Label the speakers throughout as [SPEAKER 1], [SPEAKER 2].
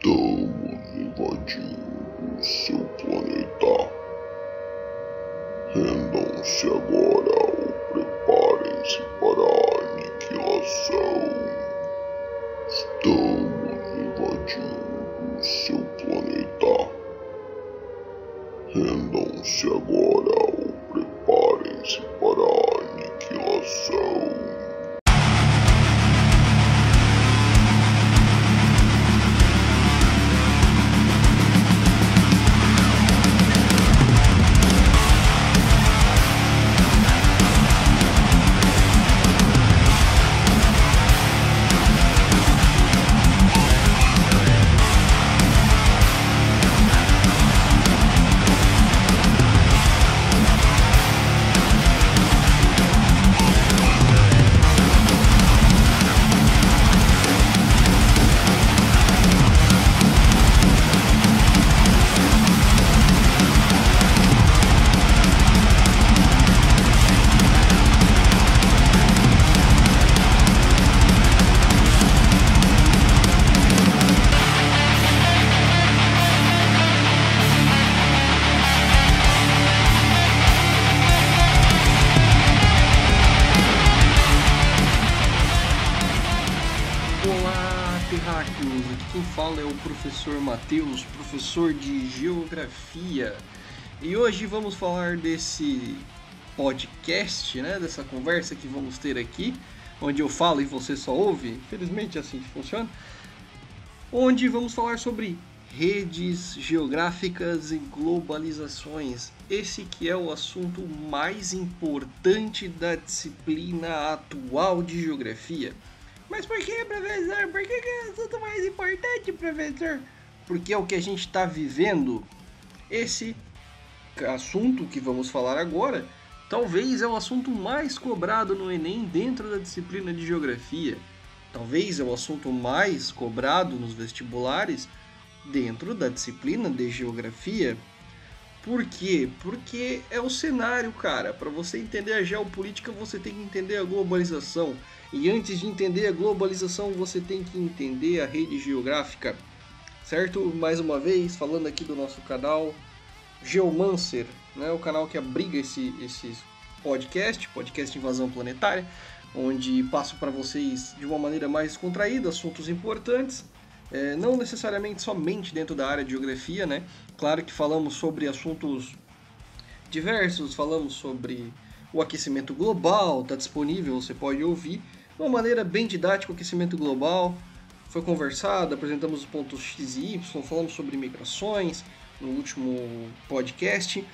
[SPEAKER 1] Estamos invadindo o seu
[SPEAKER 2] vamos falar desse podcast, né? Dessa conversa que vamos ter aqui, onde eu falo e você só ouve. Infelizmente é assim que funciona. Onde vamos falar sobre redes geográficas e globalizações. Esse que é o assunto mais importante da disciplina atual de geografia. Mas por que, professor? Por que, que é o assunto mais importante, professor? Porque é o que a gente está vivendo. Esse assunto que vamos falar agora, talvez é o assunto mais cobrado no Enem dentro da disciplina de geografia. Talvez é o assunto mais cobrado nos vestibulares dentro da disciplina de geografia. Por quê? Porque é o cenário, cara. Para você entender a geopolítica, você tem que entender a globalização. E antes de entender a globalização, você tem que entender a rede geográfica. Certo? Mais uma vez, falando aqui do nosso canal Geomancer, né? o canal que abriga esse, esse podcast, podcast Invasão Planetária, onde passo para vocês de uma maneira mais contraída assuntos importantes. É, não necessariamente somente dentro da área de geografia, né? Claro que falamos sobre assuntos diversos, falamos sobre o aquecimento global, está disponível, você pode ouvir de uma maneira bem didática o aquecimento global. Foi conversado, apresentamos os pontos X e Y, falamos sobre migrações no último podcast.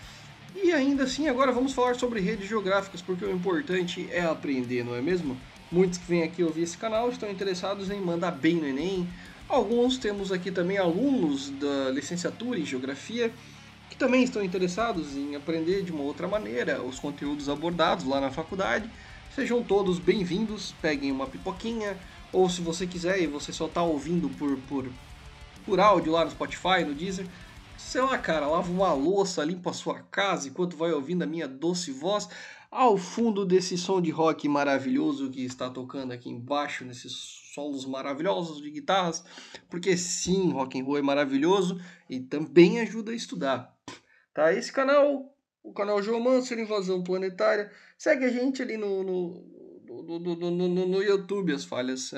[SPEAKER 2] E ainda assim, agora vamos falar sobre redes geográficas, porque o importante é aprender, não é mesmo? Muitos que vêm aqui ouvir esse canal estão interessados em mandar bem no Enem. Alguns temos aqui também alunos da licenciatura em Geografia que também estão interessados em aprender de uma outra maneira os conteúdos abordados lá na faculdade. Sejam todos bem-vindos, peguem uma pipoquinha, ou se você quiser e você só está ouvindo por, por, por áudio lá no Spotify, no Deezer, sei lá, cara, lava uma louça, limpa a sua casa enquanto vai ouvindo a minha doce voz ao fundo desse som de rock maravilhoso que está tocando aqui embaixo, nesses solos maravilhosos de guitarras, porque sim, rock and roll é maravilhoso e também ajuda a estudar. Tá? Esse canal, o canal Geomancer Invasão Planetária, segue a gente ali no, no, no, no, no, no YouTube, as falhas.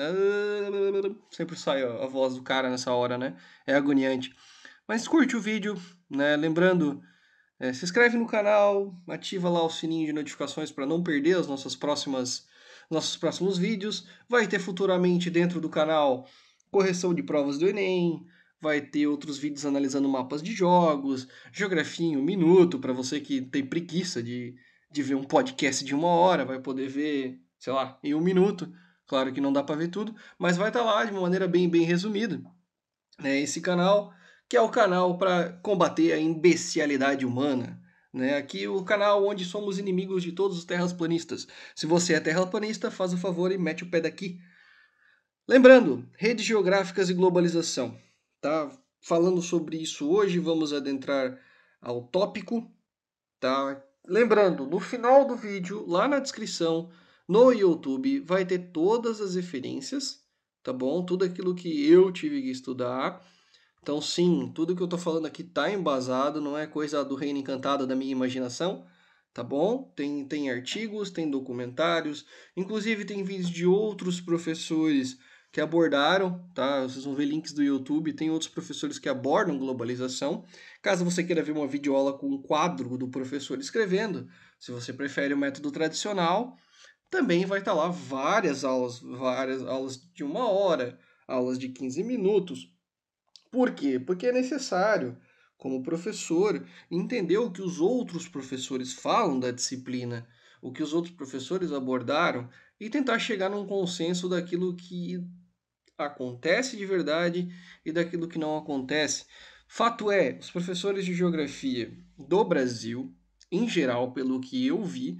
[SPEAKER 2] Sempre sai a voz do cara nessa hora, né? É agoniante. Mas curte o vídeo, né? Lembrando, é, se inscreve no canal, ativa lá o sininho de notificações para não perder as nossas próximas nossos próximos vídeos. Vai ter futuramente dentro do canal correção de provas do Enem, vai ter outros vídeos analisando mapas de jogos, geografia em um minuto, para você que tem preguiça de, de ver um podcast de uma hora, vai poder ver, sei lá, em um minuto. Claro que não dá para ver tudo, mas vai estar tá lá de uma maneira bem, bem resumida. É esse canal, que é o canal para combater a imbecilidade humana. Né? Aqui o canal onde somos inimigos de todos os terraplanistas. Se você é terraplanista, faz o favor e mete o pé daqui. Lembrando, redes geográficas e globalização. Tá? Falando sobre isso hoje, vamos adentrar ao tópico. Tá? Lembrando, no final do vídeo, lá na descrição, no YouTube, vai ter todas as referências, tá bom? Tudo aquilo que eu tive que estudar. Então, sim, tudo que eu estou falando aqui está embasado, não é coisa do reino encantado da minha imaginação, tá bom? Tem, tem artigos, tem documentários, inclusive tem vídeos de outros professores que abordaram, tá? Vocês vão ver links do YouTube, tem outros professores que abordam globalização. Caso você queira ver uma videoaula com um quadro do professor escrevendo, se você prefere o método tradicional, também vai estar lá várias aulas, várias aulas de uma hora, aulas de 15 minutos. Por quê? Porque é necessário, como professor, entender o que os outros professores falam da disciplina, o que os outros professores abordaram e tentar chegar num consenso daquilo que acontece de verdade e daquilo que não acontece. Fato é, os professores de geografia do Brasil, em geral, pelo que eu vi,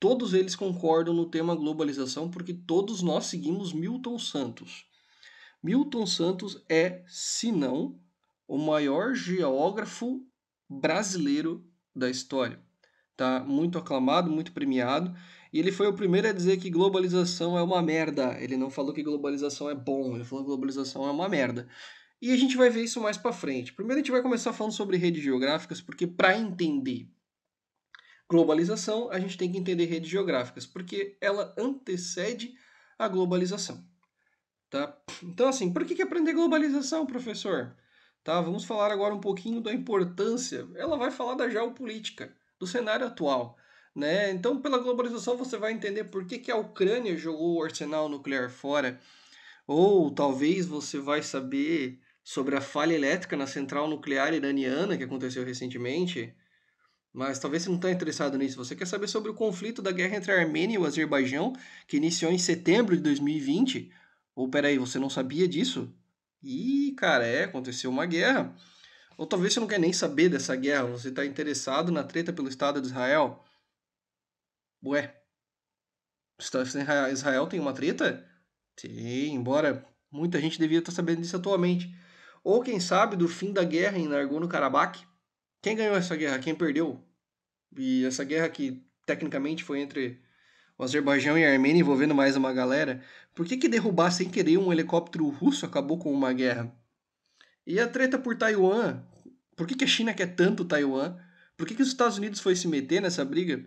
[SPEAKER 2] todos eles concordam no tema globalização porque todos nós seguimos Milton Santos. Milton Santos é, se não, o maior geógrafo brasileiro da história. Tá muito aclamado, muito premiado e ele foi o primeiro a dizer que globalização é uma merda. Ele não falou que globalização é bom, ele falou que globalização é uma merda. E a gente vai ver isso mais para frente. Primeiro a gente vai começar falando sobre redes geográficas, porque para entender globalização, a gente tem que entender redes geográficas, porque ela antecede a globalização. Tá? Então assim, por que, que aprender globalização, professor? Tá, vamos falar agora um pouquinho da importância. Ela vai falar da geopolítica, do cenário atual. Né? Então, pela globalização, você vai entender por que, que a Ucrânia jogou o arsenal nuclear fora. Ou talvez você vai saber sobre a falha elétrica na central nuclear iraniana que aconteceu recentemente. Mas talvez você não está interessado nisso. Você quer saber sobre o conflito da guerra entre a Armênia e o Azerbaijão, que iniciou em setembro de 2020? Ou peraí, você não sabia disso? Ih, cara, é, aconteceu uma guerra. Ou talvez você não quer nem saber dessa guerra, você está interessado na treta pelo Estado de Israel. Ué, Israel tem uma treta? Sim, embora muita gente devia estar sabendo disso atualmente. Ou quem sabe do fim da guerra em Nagorno-Karabakh? Quem ganhou essa guerra? Quem perdeu? E essa guerra que tecnicamente foi entre o Azerbaijão e a Armênia envolvendo mais uma galera, por que, que derrubar sem querer um helicóptero russo acabou com uma guerra? E a treta por Taiwan? Por que, que a China quer tanto Taiwan? Por que, que os Estados Unidos foi se meter nessa briga?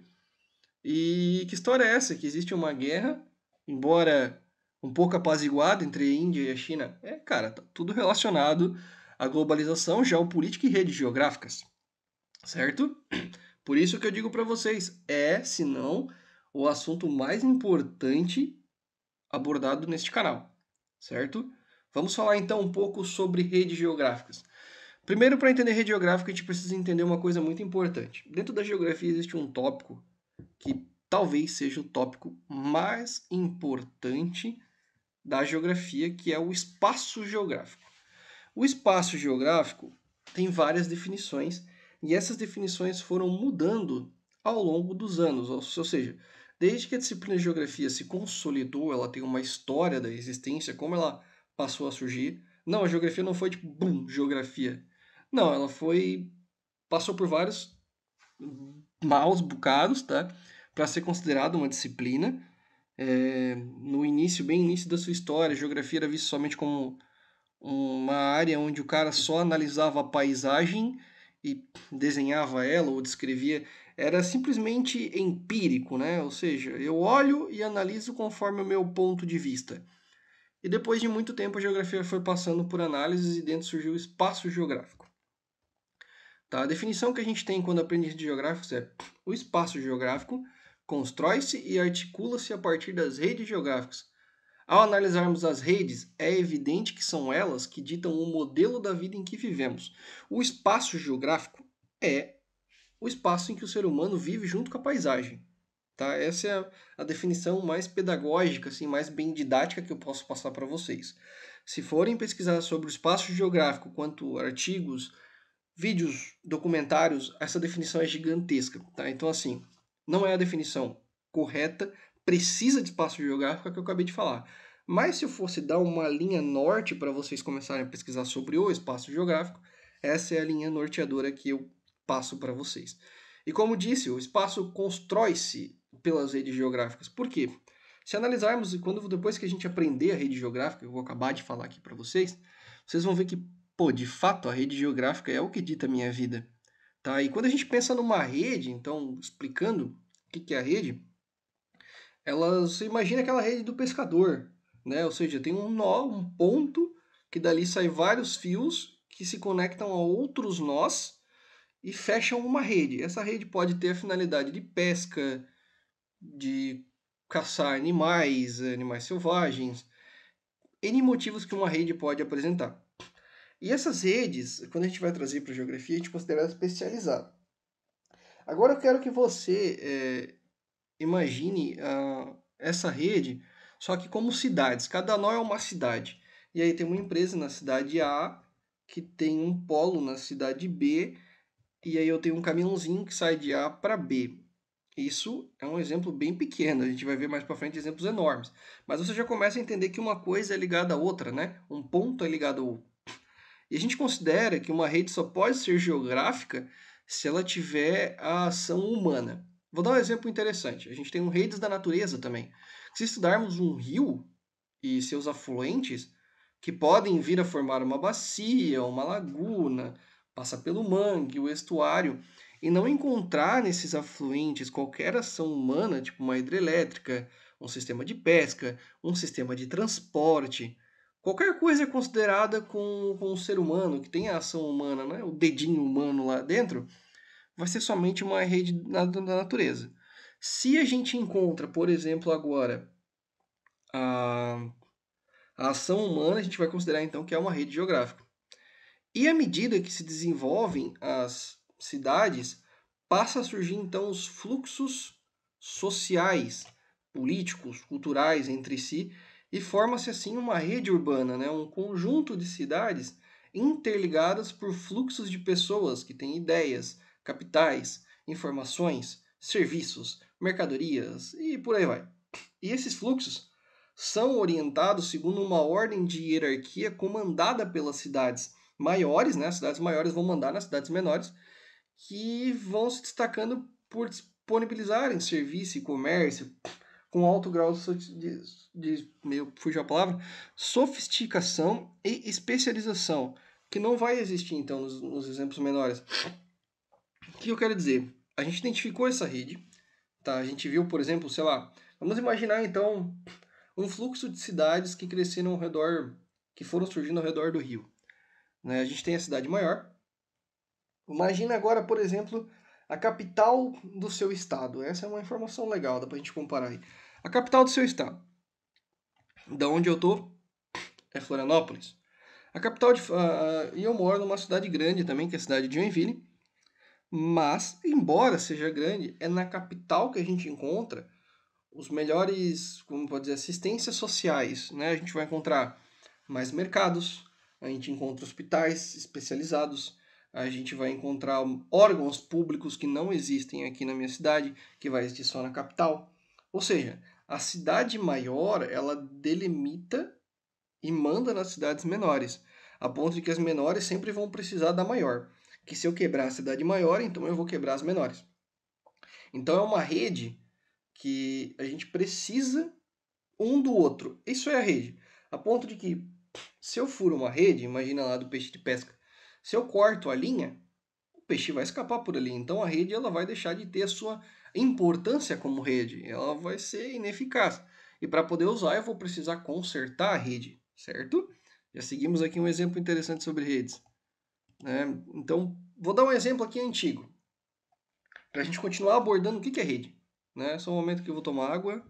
[SPEAKER 2] E que história é essa? Que existe uma guerra, embora um pouco apaziguada entre a Índia e a China? É, cara, tá tudo relacionado à globalização, geopolítica e redes geográficas. Certo? Por isso que eu digo para vocês, é, se não, o assunto mais importante abordado neste canal, certo? Vamos falar então um pouco sobre redes geográficas. Primeiro, para entender rede geográfica, a gente precisa entender uma coisa muito importante. Dentro da geografia existe um tópico que talvez seja o tópico mais importante da geografia, que é o espaço geográfico. O espaço geográfico tem várias definições e essas definições foram mudando ao longo dos anos, ou seja, desde que a disciplina de geografia se consolidou, ela tem uma história da existência, como ela passou a surgir. Não, a geografia não foi tipo, bum, geografia. Não, ela foi passou por vários maus bocados, tá? Para ser considerada uma disciplina. É, no início, bem início da sua história, a geografia era vista somente como uma área onde o cara só analisava a paisagem e desenhava ela ou descrevia. Era simplesmente empírico, né? Ou seja, eu olho e analiso conforme o meu ponto de vista. E depois de muito tempo a geografia foi passando por análises e dentro surgiu o espaço geográfico. Tá? A definição que a gente tem quando aprende de geográficos é o espaço geográfico constrói-se e articula-se a partir das redes geográficas. Ao analisarmos as redes, é evidente que são elas que ditam o modelo da vida em que vivemos. O espaço geográfico é o espaço em que o ser humano vive junto com a paisagem. Tá? Essa é a, definição mais pedagógica, assim, mais bem didática que eu posso passar para vocês. Se forem pesquisar sobre o espaço geográfico, quanto artigos, vídeos, documentários, essa definição é gigantesca, tá? Então, assim, não é a definição correta, precisa de espaço geográfico que eu acabei de falar. Mas se eu fosse dar uma linha norte para vocês começarem a pesquisar sobre o espaço geográfico, essa é a linha norteadora que eu passo para vocês. E como disse, o espaço constrói-se pelas redes geográficas. Por quê? Se analisarmos, quando depois que a gente aprender a rede geográfica, eu vou acabar de falar aqui para vocês, vocês vão ver que pô, de fato, a rede geográfica é o que dita a minha vida. Tá? E quando a gente pensa numa rede, então, explicando o que é a rede, ela, você imagina aquela rede do pescador, né? Ou seja, tem um nó, um ponto, que dali sai vários fios que se conectam a outros nós e fecham uma rede. Essa rede pode ter a finalidade de pesca, de caçar animais, animais selvagens, N motivos que uma rede pode apresentar. E essas redes, quando a gente vai trazer para a geografia, a gente considera especializada. Agora eu quero que você é, imagine uh, essa rede, só que como cidades. Cada nó é uma cidade. E aí tem uma empresa na cidade A, que tem um polo na cidade B, e aí eu tenho um caminhãozinho que sai de A para B. Isso é um exemplo bem pequeno, a gente vai ver mais para frente exemplos enormes. Mas você já começa a entender que uma coisa é ligada à outra, né? Um ponto é ligado ao outro. E a gente considera que uma rede só pode ser geográfica se ela tiver a ação humana. Vou dar um exemplo interessante. A gente tem um redes da natureza também. Se estudarmos um rio e seus afluentes, que podem vir a formar uma bacia, uma laguna, passa pelo mangue, o estuário, e não encontrar nesses afluentes qualquer ação humana, tipo uma hidrelétrica, um sistema de pesca, um sistema de transporte, Qualquer coisa é considerada com, com o ser humano, que tem a ação humana, né? o dedinho humano lá dentro, vai ser somente uma rede da, da natureza. Se a gente encontra, por exemplo, agora a, a ação humana, a gente vai considerar então que é uma rede geográfica. E à medida que se desenvolvem as cidades, passa a surgir então os fluxos sociais, políticos, culturais entre si, e forma-se assim uma rede urbana, né? um conjunto de cidades interligadas por fluxos de pessoas que têm ideias, capitais, informações, serviços, mercadorias e por aí vai. E esses fluxos são orientados segundo uma ordem de hierarquia comandada pelas cidades maiores, né? As cidades maiores vão mandar nas cidades menores, que vão se destacando por disponibilizarem serviço e comércio, com alto grau de, de meio fugiu a palavra, sofisticação e especialização, que não vai existir então nos, nos exemplos menores. O que eu quero dizer? A gente identificou essa rede, tá? A gente viu, por exemplo, sei lá, vamos imaginar então um fluxo de cidades que cresceram ao redor, que foram surgindo ao redor do rio. Né? A gente tem a cidade maior. Imagina agora, por exemplo, a capital do seu estado. Essa é uma informação legal, dá pra gente comparar aí. A capital do seu estado. Da onde eu tô é Florianópolis. A capital de. Uh, e eu moro numa cidade grande também, que é a cidade de Joinville. Mas, embora seja grande, é na capital que a gente encontra os melhores, como pode dizer, assistências sociais. Né? A gente vai encontrar mais mercados, a gente encontra hospitais especializados, a gente vai encontrar órgãos públicos que não existem aqui na minha cidade, que vai existir só na capital. Ou seja, a cidade maior, ela delimita e manda nas cidades menores, a ponto de que as menores sempre vão precisar da maior. Que se eu quebrar a cidade maior, então eu vou quebrar as menores. Então é uma rede que a gente precisa um do outro. Isso é a rede. A ponto de que se eu furo uma rede, imagina lá do peixe de pesca, se eu corto a linha, o peixe vai escapar por ali. Então a rede ela vai deixar de ter a sua importância como rede. Ela vai ser ineficaz. E para poder usar, eu vou precisar consertar a rede, certo? Já seguimos aqui um exemplo interessante sobre redes. Né? Então, vou dar um exemplo aqui antigo. Para a gente continuar abordando o que é rede. Né? Só um momento que eu vou tomar água.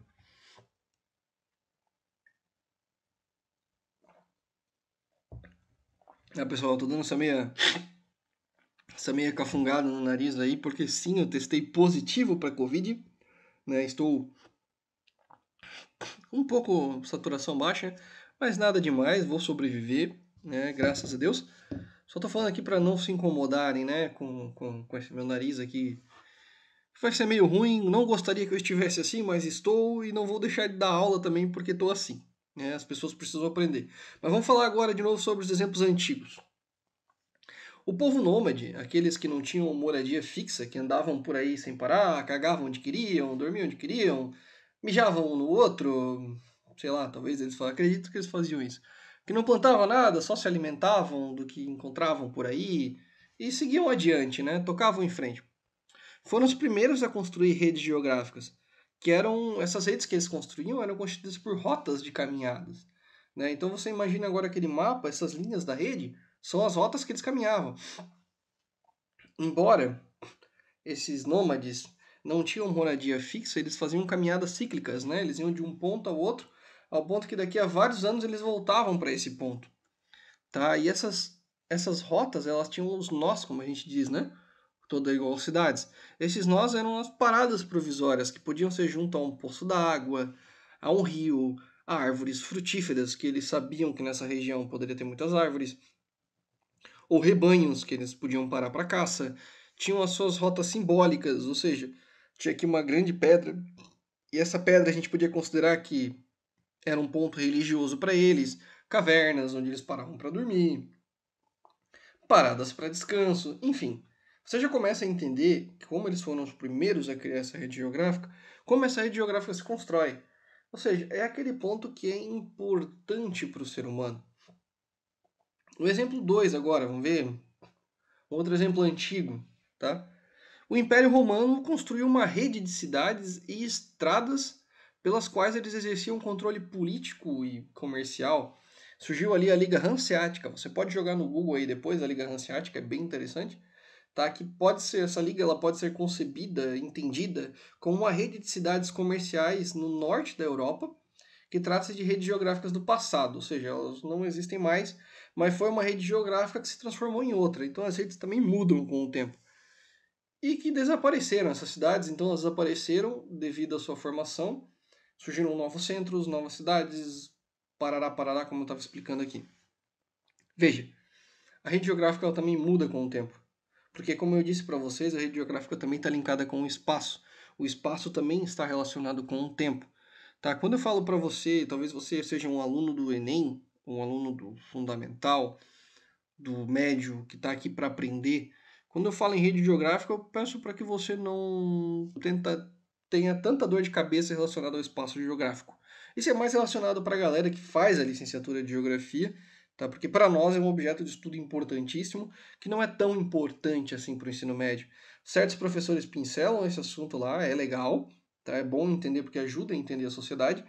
[SPEAKER 2] Ah, pessoal, tô dando essa meia essa meia cafungada no nariz aí, porque sim, eu testei positivo para Covid, né? Estou um pouco saturação baixa, mas nada demais, vou sobreviver, né? Graças a Deus. Só tô falando aqui para não se incomodarem, né? Com, com, com esse meu nariz aqui. Vai ser meio ruim, não gostaria que eu estivesse assim, mas estou e não vou deixar de dar aula também porque estou assim. Né? As pessoas precisam aprender. Mas vamos falar agora de novo sobre os exemplos antigos. O povo nômade, aqueles que não tinham moradia fixa, que andavam por aí sem parar, cagavam onde queriam, dormiam onde queriam, mijavam um no outro, sei lá, talvez eles falam, acredito que eles faziam isso. que não plantavam nada, só se alimentavam do que encontravam por aí e seguiam adiante, né? Tocavam em frente. Foram os primeiros a construir redes geográficas, que eram essas redes que eles construíam eram constituídas por rotas de caminhadas. Né? Então você imagina agora aquele mapa, essas linhas da rede, são as rotas que eles caminhavam. Embora esses nômades não tinham moradia fixa, eles faziam caminhadas cíclicas, né? Eles iam de um ponto ao outro, ao ponto que daqui a vários anos eles voltavam para esse ponto. Tá? E essas, essas rotas, elas tinham os nós, como a gente diz, né? Toda igual cidades. Esses nós eram as paradas provisórias, que podiam ser junto a um poço d'água, a um rio, a árvores frutíferas, que eles sabiam que nessa região poderia ter muitas árvores, ou rebanhos, que eles podiam parar para caça. Tinham as suas rotas simbólicas, ou seja, tinha aqui uma grande pedra, e essa pedra a gente podia considerar que era um ponto religioso para eles, cavernas onde eles paravam para dormir, paradas para descanso, enfim. Você já começa a entender como eles foram os primeiros a criar essa rede geográfica, como essa rede geográfica se constrói. Ou seja, é aquele ponto que é importante para o ser humano. O exemplo 2 agora, vamos ver. Outro exemplo antigo, tá? O Império Romano construiu uma rede de cidades e estradas pelas quais eles exerciam controle político e comercial. Surgiu ali a Liga Hanseática. Você pode jogar no Google aí depois a Liga Hanseática, é bem interessante. Tá? Que pode ser essa liga, ela pode ser concebida, entendida como uma rede de cidades comerciais no norte da Europa, que trata-se de redes geográficas do passado, ou seja, elas não existem mais, mas foi uma rede geográfica que se transformou em outra. Então as redes também mudam com o tempo e que desapareceram essas cidades, então elas desapareceram devido à sua formação, surgiram novos centros, novas cidades, parará, parará, como eu estava explicando aqui. Veja, a rede geográfica ela também muda com o tempo, porque como eu disse para vocês, a rede geográfica também está linkada com o espaço. O espaço também está relacionado com o tempo. Tá? Quando eu falo para você, talvez você seja um aluno do Enem, um aluno do fundamental, do médio, que está aqui para aprender, quando eu falo em rede geográfica, eu peço para que você não tenta, tenha tanta dor de cabeça relacionada ao espaço geográfico. Isso é mais relacionado para a galera que faz a licenciatura de geografia, tá? porque para nós é um objeto de estudo importantíssimo, que não é tão importante assim para o ensino médio. Certos professores pincelam esse assunto lá, é legal, tá? é bom entender porque ajuda a entender a sociedade,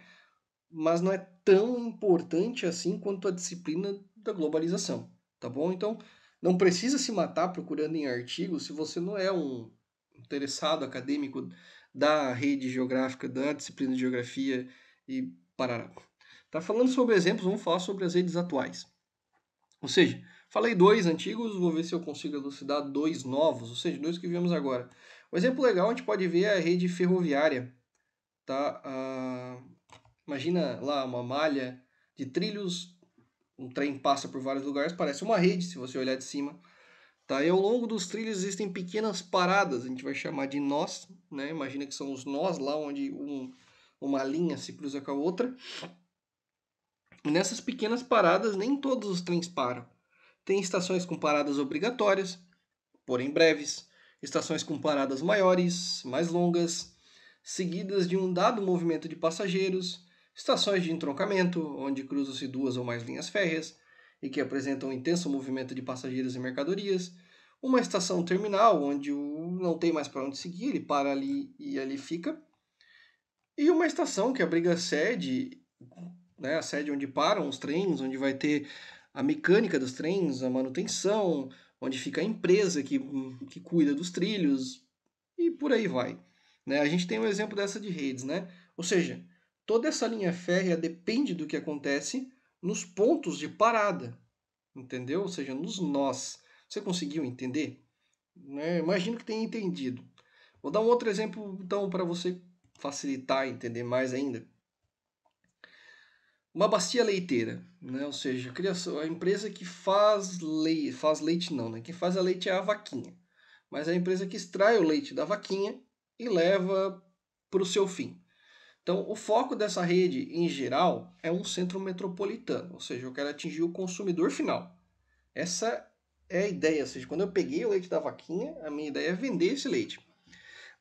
[SPEAKER 2] mas não é tão importante assim quanto a disciplina da globalização, tá bom? Então, não precisa se matar procurando em artigos se você não é um interessado acadêmico da rede geográfica, da disciplina de geografia e parará. Tá falando sobre exemplos, vamos falar sobre as redes atuais. Ou seja, falei dois antigos, vou ver se eu consigo elucidar dois novos, ou seja, dois que vimos agora. Um exemplo legal a gente pode ver é a rede ferroviária. Tá? Ah, imagina lá uma malha de trilhos um trem passa por vários lugares, parece uma rede se você olhar de cima. Tá? E ao longo dos trilhos existem pequenas paradas, a gente vai chamar de nós, né? Imagina que são os nós lá onde um, uma linha se cruza com a outra. Nessas pequenas paradas, nem todos os trens param. Tem estações com paradas obrigatórias, porém breves, estações com paradas maiores, mais longas, seguidas de um dado movimento de passageiros, estações de entroncamento, onde cruzam-se duas ou mais linhas férreas e que apresentam um intenso movimento de passageiros e mercadorias, uma estação terminal, onde o não tem mais para onde seguir, ele para ali e ali fica, e uma estação que abriga sede, né, a sede onde param os trens, onde vai ter a mecânica dos trens, a manutenção, onde fica a empresa que, que cuida dos trilhos, e por aí vai. Né? A gente tem um exemplo dessa de redes, né? Ou seja, toda essa linha férrea depende do que acontece nos pontos de parada, entendeu? Ou seja, nos nós. Você conseguiu entender? Né? Imagino que tenha entendido. Vou dar um outro exemplo, então, para você facilitar entender mais ainda. Uma bacia leiteira, né? ou seja, a, criação, a empresa que faz leite, faz leite não, né? quem faz a leite é a vaquinha, mas é a empresa que extrai o leite da vaquinha e leva para o seu fim. Então, o foco dessa rede, em geral, é um centro metropolitano, ou seja, eu quero atingir o consumidor final. Essa é a ideia, ou seja, quando eu peguei o leite da vaquinha, a minha ideia é vender esse leite.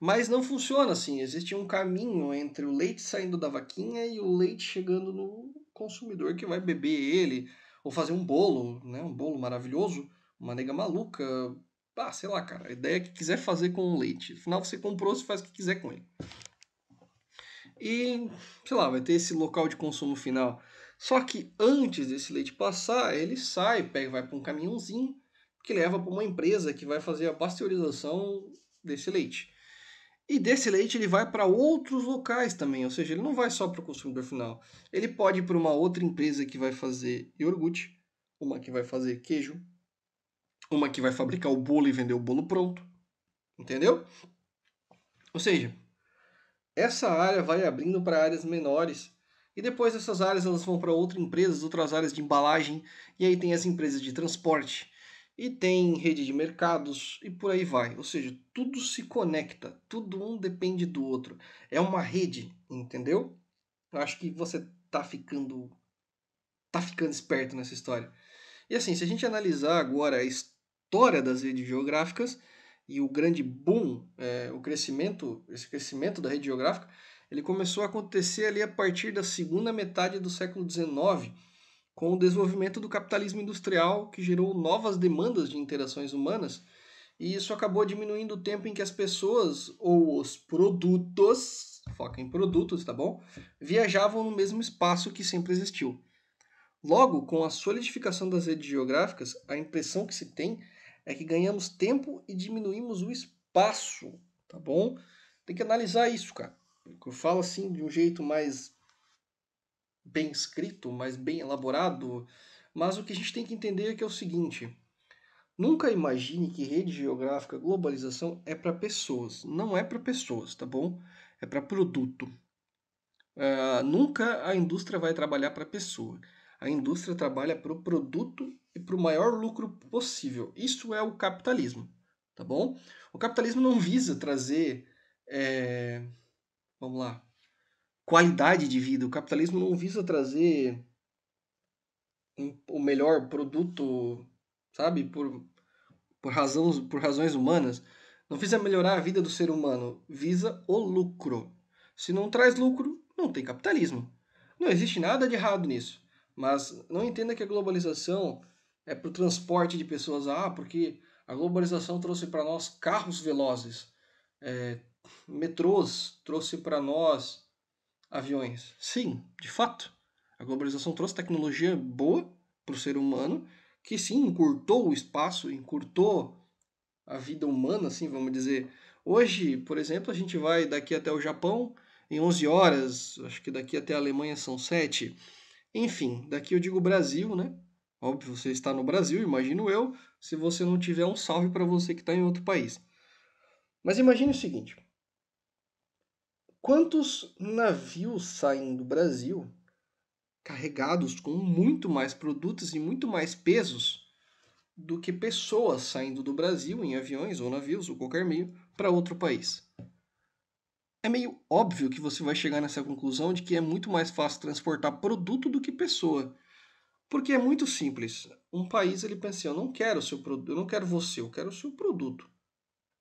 [SPEAKER 2] Mas não funciona assim, existe um caminho entre o leite saindo da vaquinha e o leite chegando no consumidor que vai beber ele, Ou fazer um bolo, né? Um bolo maravilhoso, uma nega maluca. Ah, sei lá, cara. A ideia que quiser fazer com o leite. Afinal, você comprou, você faz o que quiser com ele. E, sei lá, vai ter esse local de consumo final. Só que antes desse leite passar, ele sai, pega, vai para um caminhãozinho que leva para uma empresa que vai fazer a pasteurização desse leite. E desse leite ele vai para outros locais também, ou seja, ele não vai só para o consumidor final. Ele pode ir para uma outra empresa que vai fazer iogurte, uma que vai fazer queijo, uma que vai fabricar o bolo e vender o bolo pronto. Entendeu? Ou seja, essa área vai abrindo para áreas menores e depois essas áreas elas vão para outras empresas, outras áreas de embalagem, e aí tem as empresas de transporte, e tem rede de mercados e por aí vai. Ou seja, tudo se conecta, tudo um depende do outro. É uma rede, entendeu? Eu acho que você tá ficando tá ficando esperto nessa história. E assim, se a gente analisar agora a história das redes geográficas e o grande boom, é, o crescimento, esse crescimento da rede geográfica, ele começou a acontecer ali a partir da segunda metade do século XIX com o desenvolvimento do capitalismo industrial, que gerou novas demandas de interações humanas, e isso acabou diminuindo o tempo em que as pessoas ou os produtos, foca em produtos, tá bom? Viajavam no mesmo espaço que sempre existiu. Logo, com a solidificação das redes geográficas, a impressão que se tem é que ganhamos tempo e diminuímos o espaço, tá bom? Tem que analisar isso, cara. Eu falo assim de um jeito mais bem escrito, mais bem elaborado, mas o que a gente tem que entender é que é o seguinte: nunca imagine que rede geográfica, globalização é para pessoas. Não é para pessoas, tá bom? É para produto. Uh, nunca a indústria vai trabalhar para pessoa. A indústria trabalha para o produto e para o maior lucro possível. Isso é o capitalismo, tá bom? O capitalismo não visa trazer, é... vamos lá, qualidade de vida. O capitalismo não visa trazer um, o melhor produto, sabe, por, por, razões, por razões humanas. Não visa melhorar a vida do ser humano, visa o lucro. Se não traz lucro, não tem capitalismo. Não existe nada de errado nisso. Mas não entenda que a globalização é para o transporte de pessoas. Ah, porque a globalização trouxe para nós carros velozes, é, metrôs, trouxe para nós aviões. Sim, de fato. A globalização trouxe tecnologia boa para o ser humano, que sim, encurtou o espaço, encurtou a vida humana, assim, vamos dizer. Hoje, por exemplo, a gente vai daqui até o Japão em 11 horas, acho que daqui até a Alemanha são 7. Enfim, daqui eu digo Brasil, né? Óbvio, você está no Brasil, imagino eu, se você não tiver um salve para você que está em outro país. Mas imagine o seguinte: Quantos navios saem do Brasil carregados com muito mais produtos e muito mais pesos do que pessoas saindo do Brasil em aviões ou navios ou qualquer meio para outro país? É meio óbvio que você vai chegar nessa conclusão de que é muito mais fácil transportar produto do que pessoa. Porque é muito simples. Um país ele pensa assim, eu não quero seu produto, eu não quero você, eu quero o seu produto.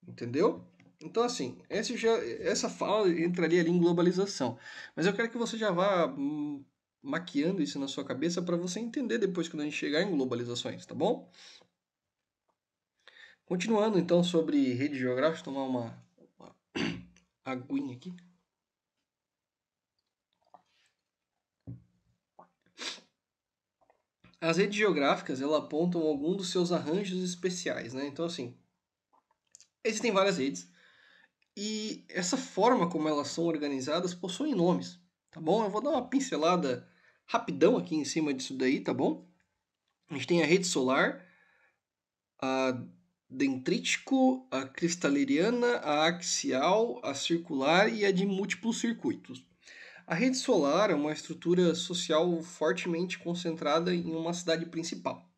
[SPEAKER 2] Entendeu? Então, assim, já, essa fala entraria ali em globalização. Mas eu quero que você já vá hum, maquiando isso na sua cabeça para você entender depois quando a gente chegar em globalizações, tá bom? Continuando então sobre rede geográfica, tomar uma, uma aguinha aqui. As redes geográficas, elas apontam algum dos seus arranjos especiais, né? Então, assim, existem várias redes. E essa forma como elas são organizadas possuem nomes, tá bom? Eu vou dar uma pincelada rapidão aqui em cima disso daí, tá bom? A gente tem a rede solar, a dendrítico, a cristaleriana, a axial, a circular e a de múltiplos circuitos. A rede solar é uma estrutura social fortemente concentrada em uma cidade principal.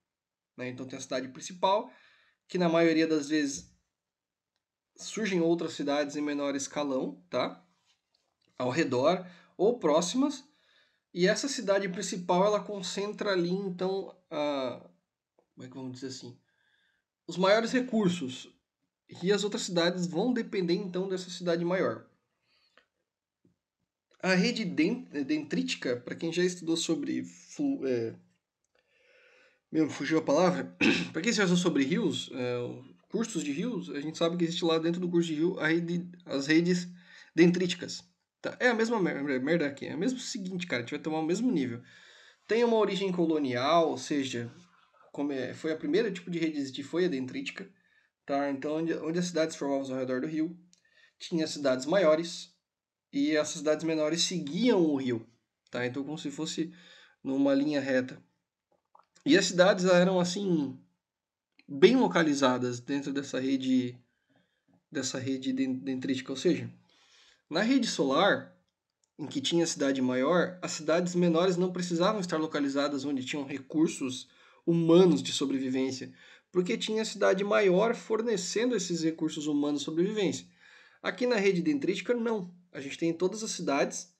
[SPEAKER 2] Né? Então tem a cidade principal, que na maioria das vezes surgem outras cidades em menor escalão, tá? Ao redor ou próximas. E essa cidade principal ela concentra ali então a como é que vamos dizer assim, os maiores recursos. E as outras cidades vão depender então dessa cidade maior. A rede dendrítica, para quem já estudou sobre é, Meu, fugiu a palavra. para quem se faz sobre rios, é, cursos de rios, a gente sabe que existe lá dentro do curso de rio rede, as redes dendríticas. Tá? É a mesma merda aqui. É o mesmo seguinte, cara. A gente vai tomar o mesmo nível. Tem uma origem colonial, ou seja, como é, foi a primeira tipo de rede existir foi a dendrítica. Tá? Então, onde, onde as cidades formavam ao redor do rio, tinha cidades maiores e essas cidades menores seguiam o rio. Tá? Então, como se fosse numa linha reta. E as cidades eram assim bem localizadas dentro dessa rede dessa rede dendrítica, ou seja, na rede solar, em que tinha cidade maior, as cidades menores não precisavam estar localizadas onde tinham recursos humanos de sobrevivência, porque tinha cidade maior fornecendo esses recursos humanos de sobrevivência. Aqui na rede dendrítica, não. A gente tem todas as cidades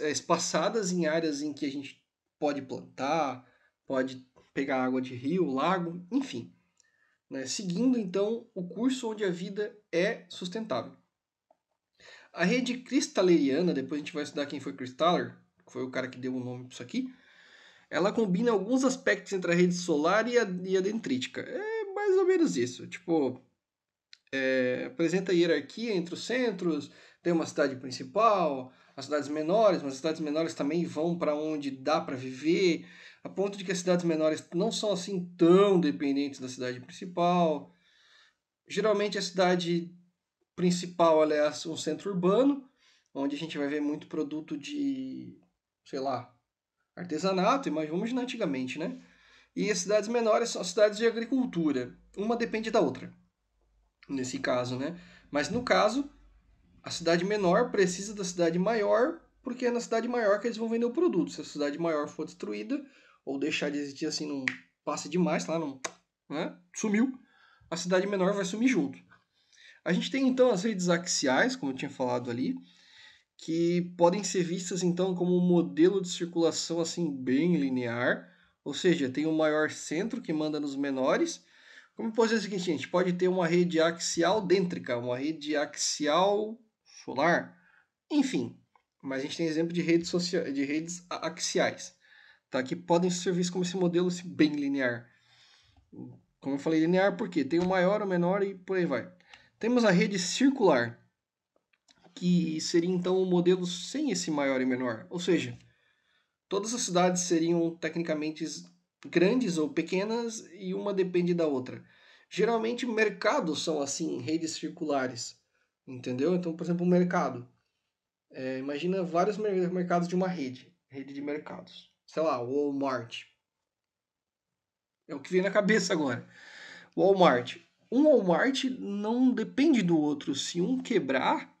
[SPEAKER 2] eh, espaçadas em áreas em que a gente pode plantar, pode pegar água de rio, lago, enfim. Né? Seguindo, então, o curso onde a vida é sustentável. A rede cristaleriana, depois a gente vai estudar quem foi Cristaller, que foi o cara que deu o nome para isso aqui, ela combina alguns aspectos entre a rede solar e a, e a dendrítica. É mais ou menos isso. Tipo, é, apresenta hierarquia entre os centros, tem uma cidade principal, as cidades menores, mas as cidades menores também vão para onde dá para viver, a ponto de que as cidades menores não são assim tão dependentes da cidade principal. Geralmente a cidade principal é um centro urbano, onde a gente vai ver muito produto de, sei lá, artesanato, mas vamos imaginar antigamente, né? E as cidades menores são as cidades de agricultura. Uma depende da outra, nesse caso, né? Mas no caso, a cidade menor precisa da cidade maior, porque é na cidade maior que eles vão vender o produto. Se a cidade maior for destruída, ou deixar de existir assim, não passe demais, lá não, né? sumiu, a cidade menor vai sumir junto. A gente tem então as redes axiais, como eu tinha falado ali, que podem ser vistas então como um modelo de circulação assim bem linear, ou seja, tem um maior centro que manda nos menores. Como pode ser o seguinte, gente pode ter uma rede axial dêntrica, uma rede axial solar, enfim. Mas a gente tem exemplo de redes, de redes axiais tá? que podem ser vistos como esse modelo bem linear. Como eu falei, linear porque tem o maior, o menor e por aí vai. Temos a rede circular, que seria então o um modelo sem esse maior e menor. Ou seja, todas as cidades seriam tecnicamente grandes ou pequenas e uma depende da outra. Geralmente mercados são assim, redes circulares, entendeu? Então, por exemplo, um mercado. É, imagina vários mercados de uma rede, rede de mercados sei lá, Walmart. É o que vem na cabeça agora. Walmart. Um Walmart não depende do outro. Se um quebrar,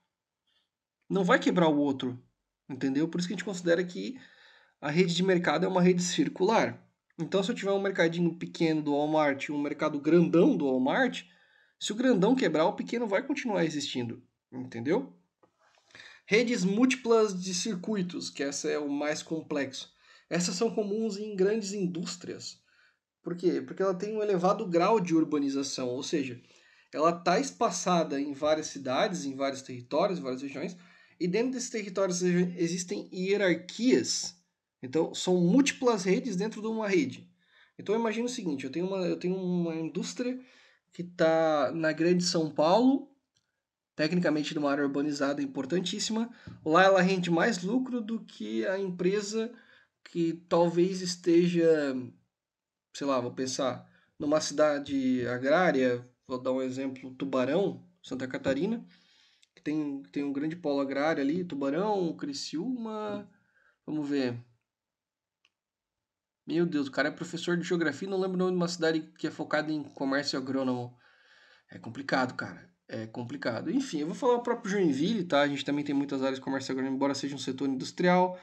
[SPEAKER 2] não vai quebrar o outro. Entendeu? Por isso que a gente considera que a rede de mercado é uma rede circular. Então, se eu tiver um mercadinho pequeno do Walmart e um mercado grandão do Walmart, se o grandão quebrar, o pequeno vai continuar existindo. Entendeu? Redes múltiplas de circuitos, que essa é o mais complexo. Essas são comuns em grandes indústrias. Por quê? Porque ela tem um elevado grau de urbanização, ou seja, ela está espaçada em várias cidades, em vários territórios, em várias regiões, e dentro desses territórios existem hierarquias. Então, são múltiplas redes dentro de uma rede. Então, imagine o seguinte: eu tenho uma, eu tenho uma indústria que está na Grande São Paulo, tecnicamente numa área urbanizada importantíssima. Lá ela rende mais lucro do que a empresa que talvez esteja, sei lá, vou pensar, numa cidade agrária, vou dar um exemplo, Tubarão, Santa Catarina, que tem, tem um grande polo agrário ali, Tubarão, Criciúma, vamos ver. Meu Deus, o cara é professor de geografia, não lembro o nome de uma cidade que é focada em comércio agrônomo. É complicado, cara. É complicado. Enfim, eu vou falar o próprio Joinville, tá? A gente também tem muitas áreas de comércio agrônomo, embora seja um setor industrial.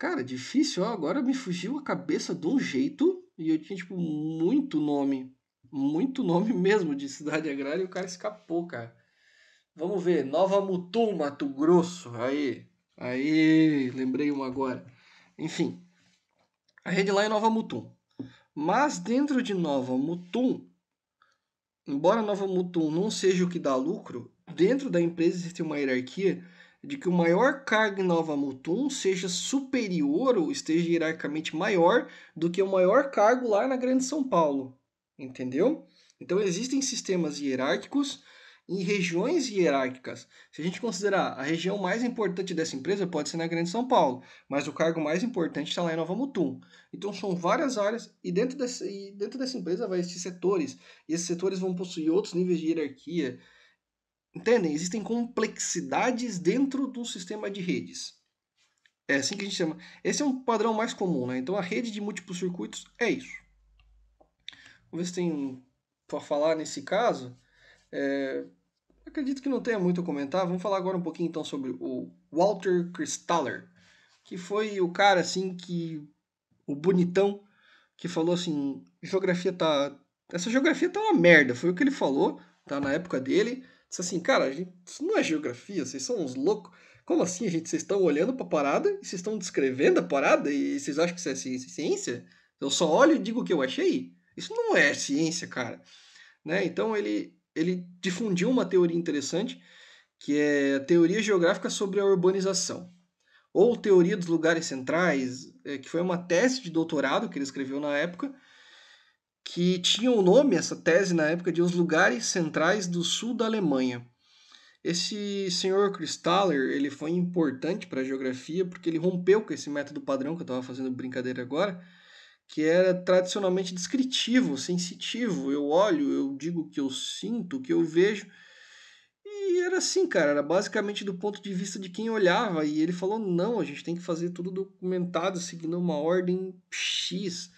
[SPEAKER 2] Cara, difícil, ó. Agora me fugiu a cabeça de um jeito e eu tinha, tipo, muito nome. Muito nome mesmo de cidade agrária e o cara escapou, cara. Vamos ver. Nova Mutum, Mato Grosso. Aí. Aí, lembrei uma agora. Enfim. A rede lá é Nova Mutum. Mas dentro de Nova Mutum, embora Nova Mutum não seja o que dá lucro, dentro da empresa existe uma hierarquia de que o maior cargo em Nova Mutum seja superior ou esteja hierarquicamente maior do que o maior cargo lá na Grande São Paulo. Entendeu? Então existem sistemas hierárquicos em regiões hierárquicas. Se a gente considerar a região mais importante dessa empresa, pode ser na Grande São Paulo, mas o cargo mais importante está lá em Nova Mutum. Então são várias áreas e dentro, desse, e dentro dessa empresa vai existir setores, e esses setores vão possuir outros níveis de hierarquia. Entendem? Existem complexidades dentro do sistema de redes. É assim que a gente chama. Esse é um padrão mais comum, né? Então a rede de múltiplos circuitos é isso. Vamos ver se tem para falar nesse caso. É, acredito que não tenha muito a comentar. Vamos falar agora um pouquinho então sobre o Walter Kristaller, que foi o cara assim que o bonitão que falou assim, geografia tá essa geografia tá uma merda, foi o que ele falou, tá na época dele. Disse assim, cara, gente, isso não é geografia, vocês são uns loucos. Como assim, gente? Vocês estão olhando para a parada e vocês estão descrevendo a parada e vocês acham que isso é ciência? Eu só olho e digo o que eu achei? Isso não é ciência, cara. Né? Então ele ele difundiu uma teoria interessante, que é a teoria geográfica sobre a urbanização, ou teoria dos lugares centrais, é, que foi uma tese de doutorado que ele escreveu na época, que tinha o nome, essa tese na época, de Os Lugares Centrais do Sul da Alemanha. Esse senhor Kristaller, ele foi importante para a geografia porque ele rompeu com esse método padrão que eu estava fazendo brincadeira agora, que era tradicionalmente descritivo, sensitivo. Eu olho, eu digo o que eu sinto, o que eu vejo. E era assim, cara, era basicamente do ponto de vista de quem olhava. E ele falou: não, a gente tem que fazer tudo documentado, seguindo uma ordem X,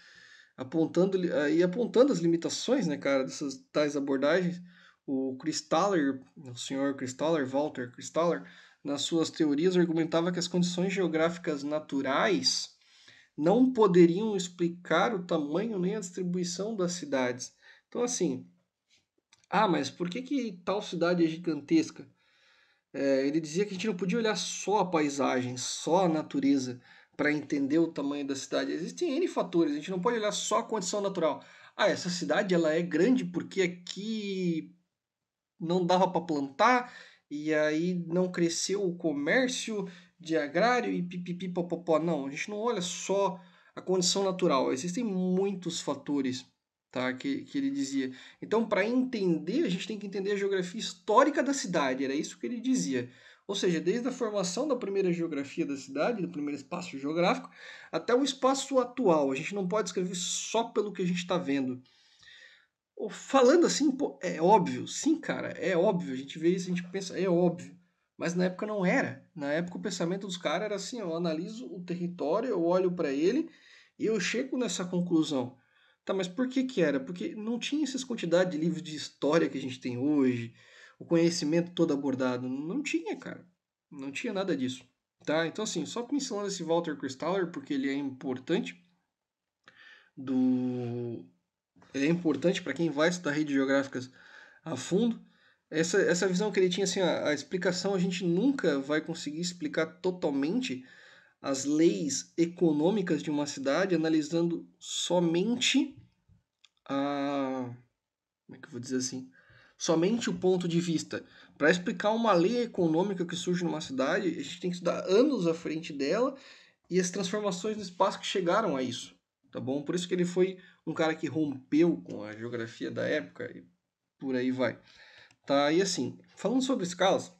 [SPEAKER 2] apontando, e apontando as limitações, né, cara, dessas tais abordagens. O Kristaller, o senhor Kristaller, Walter Kristaller, nas suas teorias argumentava que as condições geográficas naturais não poderiam explicar o tamanho nem a distribuição das cidades. Então, assim, ah, mas por que, que tal cidade é gigantesca? É, ele dizia que a gente não podia olhar só a paisagem, só a natureza, para entender o tamanho da cidade. Existem N fatores, a gente não pode olhar só a condição natural. Ah, essa cidade ela é grande porque aqui não dava para plantar e aí não cresceu o comércio de agrário e pipipipopopó. Não, a gente não olha só a condição natural. Existem muitos fatores tá, que, que ele dizia. Então, para entender, a gente tem que entender a geografia histórica da cidade. Era isso que ele dizia. Ou seja, desde a formação da primeira geografia da cidade, do primeiro espaço geográfico, até o espaço atual. A gente não pode escrever só pelo que a gente está vendo. Falando assim, pô, é óbvio. Sim, cara, é óbvio. A gente vê isso, a gente pensa, é óbvio. Mas na época não era. Na época o pensamento dos caras era assim: eu analiso o território, eu olho para ele e eu chego nessa conclusão. Tá, mas por que que era? Porque não tinha essas quantidades de livros de história que a gente tem hoje, o conhecimento todo abordado. Não tinha, cara. Não tinha nada disso. Tá? Então, assim, só pincelando esse Walter Kristaller, porque ele é importante do... É importante para quem vai estudar redes geográficas a fundo essa, essa visão que ele tinha, assim, a, a explicação, a gente nunca vai conseguir explicar totalmente as leis econômicas de uma cidade analisando somente a. Como é que eu vou dizer assim? Somente o ponto de vista. Para explicar uma lei econômica que surge numa cidade, a gente tem que estudar anos à frente dela e as transformações no espaço que chegaram a isso. Tá bom? Por isso que ele foi um cara que rompeu com a geografia da época e por aí vai. Tá? E assim, falando sobre escalas,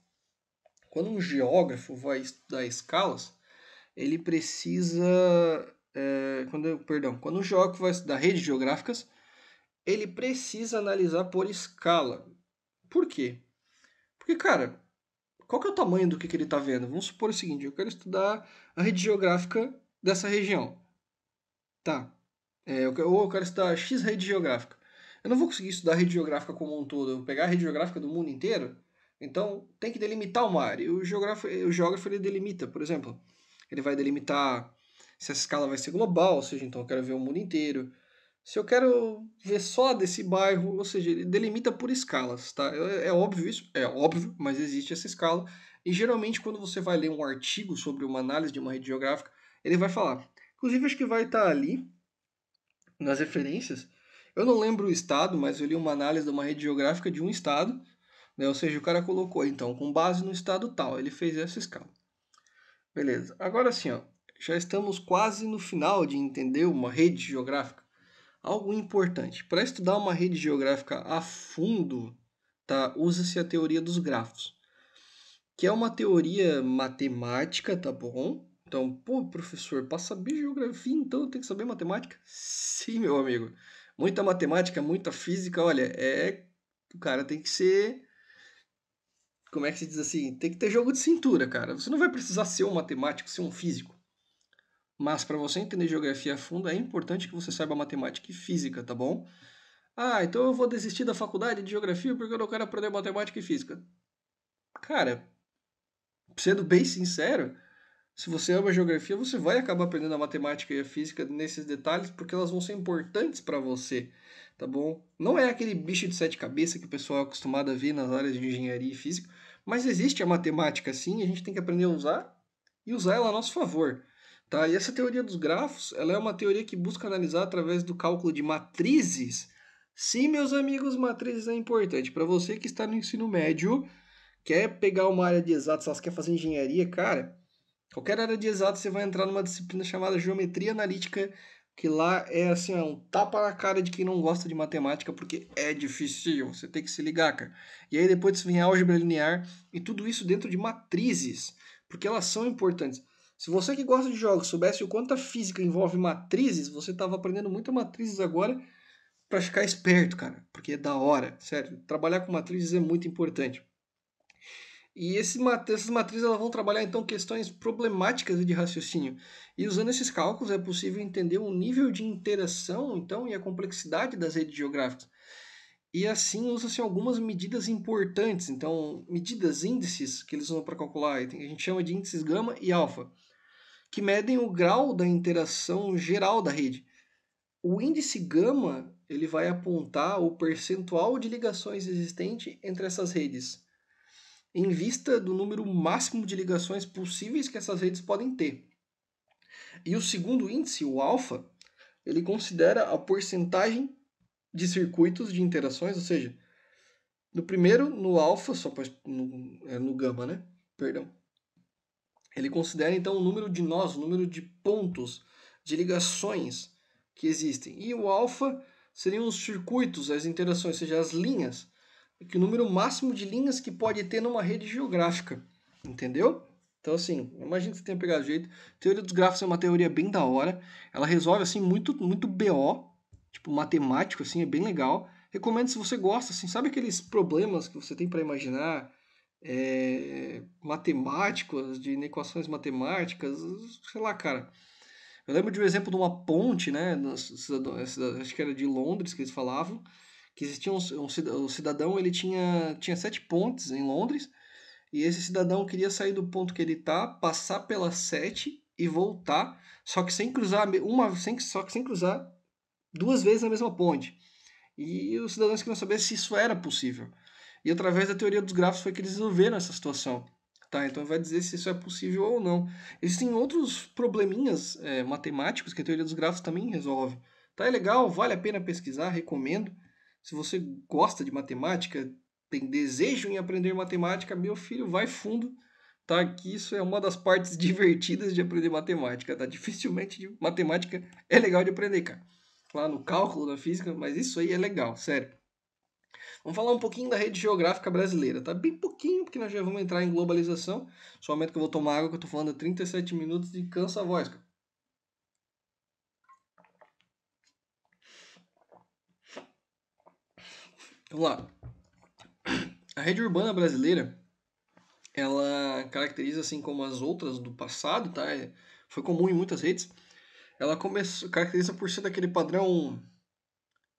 [SPEAKER 2] quando um geógrafo vai estudar escalas, ele precisa. É, quando, perdão, quando um geógrafo vai estudar redes geográficas, ele precisa analisar por escala. Por quê? Porque, cara, qual que é o tamanho do que, que ele está vendo? Vamos supor o seguinte: eu quero estudar a rede geográfica dessa região. Tá. É, ou eu quero estudar X rede geográfica. Eu não vou conseguir estudar a rede geográfica como um todo, eu vou pegar a rede geográfica do mundo inteiro. Então, tem que delimitar uma área. E o geógrafo, o geógrafo ele delimita, por exemplo, ele vai delimitar se essa escala vai ser global, ou seja, então eu quero ver o mundo inteiro. Se eu quero ver só desse bairro, ou seja, ele delimita por escalas, tá? É, é óbvio isso? É óbvio, mas existe essa escala. E geralmente, quando você vai ler um artigo sobre uma análise de uma rede geográfica, ele vai falar. Inclusive, acho que vai estar ali nas referências eu não lembro o estado, mas eu li uma análise de uma rede geográfica de um estado, Né? Ou seja, o cara colocou, então, com base no estado tal, ele fez essa escala. Beleza. Agora sim, ó, já estamos quase no final de entender uma rede geográfica. Algo importante. Para estudar uma rede geográfica a fundo, tá? usa-se a teoria dos grafos, que é uma teoria matemática, tá bom? Então, pô, professor, para saber geografia, então tem que saber matemática? Sim, meu amigo. Muita matemática, muita física, olha, é. O cara tem que ser. Como é que se diz assim? Tem que ter jogo de cintura, cara. Você não vai precisar ser um matemático, ser um físico. Mas para você entender geografia a fundo, é importante que você saiba matemática e física, tá bom? Ah, então eu vou desistir da faculdade de geografia porque eu não quero aprender matemática e física. Cara, sendo bem sincero, se você ama geografia, você vai acabar aprendendo a matemática e a física nesses detalhes porque elas vão ser importantes para você, tá bom? Não é aquele bicho de sete cabeças que o pessoal é acostumado a ver nas áreas de engenharia e física, mas existe a matemática sim, a gente tem que aprender a usar e usar ela a nosso favor. Tá? E essa teoria dos grafos, ela é uma teoria que busca analisar através do cálculo de matrizes. Sim, meus amigos, matrizes é importante. Para você que está no ensino médio, quer pegar uma área de exatos, você quer fazer engenharia, cara, Qualquer área de exato você vai entrar numa disciplina chamada geometria analítica, que lá é assim, é um tapa na cara de quem não gosta de matemática, porque é difícil, você tem que se ligar, cara. E aí depois vem álgebra linear e tudo isso dentro de matrizes, porque elas são importantes. Se você que gosta de jogos soubesse o quanto a física envolve matrizes, você estava aprendendo muito matrizes agora para ficar esperto, cara, porque é da hora, sério. Trabalhar com matrizes é muito importante. E esse, essas matrizes elas vão trabalhar então questões problemáticas de raciocínio. E usando esses cálculos é possível entender o nível de interação então e a complexidade das redes geográficas. E assim usa-se algumas medidas importantes, então medidas índices que eles usam para calcular, a gente chama de índices gama e alfa, que medem o grau da interação geral da rede. O índice gama ele vai apontar o percentual de ligações existente entre essas redes em vista do número máximo de ligações possíveis que essas redes podem ter. E o segundo índice, o alfa, ele considera a porcentagem de circuitos de interações, ou seja, no primeiro, no alfa, só no, é no gama, né? Perdão. Ele considera então o número de nós, o número de pontos de ligações que existem. E o alfa seriam os circuitos, as interações, ou seja, as linhas que o número máximo de linhas que pode ter numa rede geográfica. Entendeu? Então, assim, imagina que você tenha pegado jeito. teoria dos grafos é uma teoria bem da hora. Ela resolve, assim, muito, muito BO, tipo, matemático, assim, é bem legal. Recomendo se você gosta, assim, sabe aqueles problemas que você tem para imaginar, é, matemáticos, de equações matemáticas, sei lá, cara. Eu lembro de um exemplo de uma ponte, né, acho que era de Londres que eles falavam, que existia um, um, cidadão, ele tinha, tinha sete pontes em Londres, e esse cidadão queria sair do ponto que ele tá, passar pelas sete e voltar, só que sem cruzar uma, sem, só que sem cruzar duas vezes a mesma ponte. E os cidadãos queriam saber se isso era possível. E através da teoria dos grafos foi que eles resolveram essa situação. Tá, então vai dizer se isso é possível ou não. Existem outros probleminhas é, matemáticos que a teoria dos grafos também resolve. Tá, é legal, vale a pena pesquisar, recomendo. Se você gosta de matemática, tem desejo em aprender matemática, meu filho, vai fundo, tá? Que isso é uma das partes divertidas de aprender matemática, tá? Dificilmente matemática é legal de aprender, cara. Lá no cálculo da física, mas isso aí é legal, sério. Vamos falar um pouquinho da rede geográfica brasileira, tá? Bem pouquinho, porque nós já vamos entrar em globalização. Só momento que eu vou tomar água, que eu tô falando há 37 minutos e cansa a voz, cara. Vamos lá. A rede urbana brasileira, ela caracteriza assim como as outras do passado, tá? É, foi comum em muitas redes. Ela começou, caracteriza por ser daquele padrão,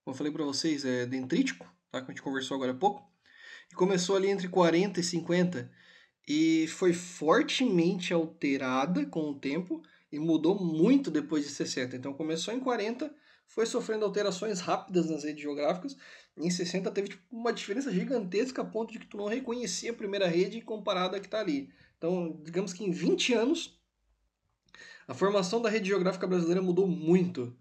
[SPEAKER 2] como eu falei para vocês, é dendrítico, tá? Que a gente conversou agora há pouco. E começou ali entre 40 e 50 e foi fortemente alterada com o tempo e mudou muito depois de 60. Então começou em 40 foi sofrendo alterações rápidas nas redes geográficas. Em 60 teve tipo, uma diferença gigantesca a ponto de que tu não reconhecia a primeira rede comparada a que está ali. Então, digamos que em 20 anos, a formação da rede geográfica brasileira mudou muito.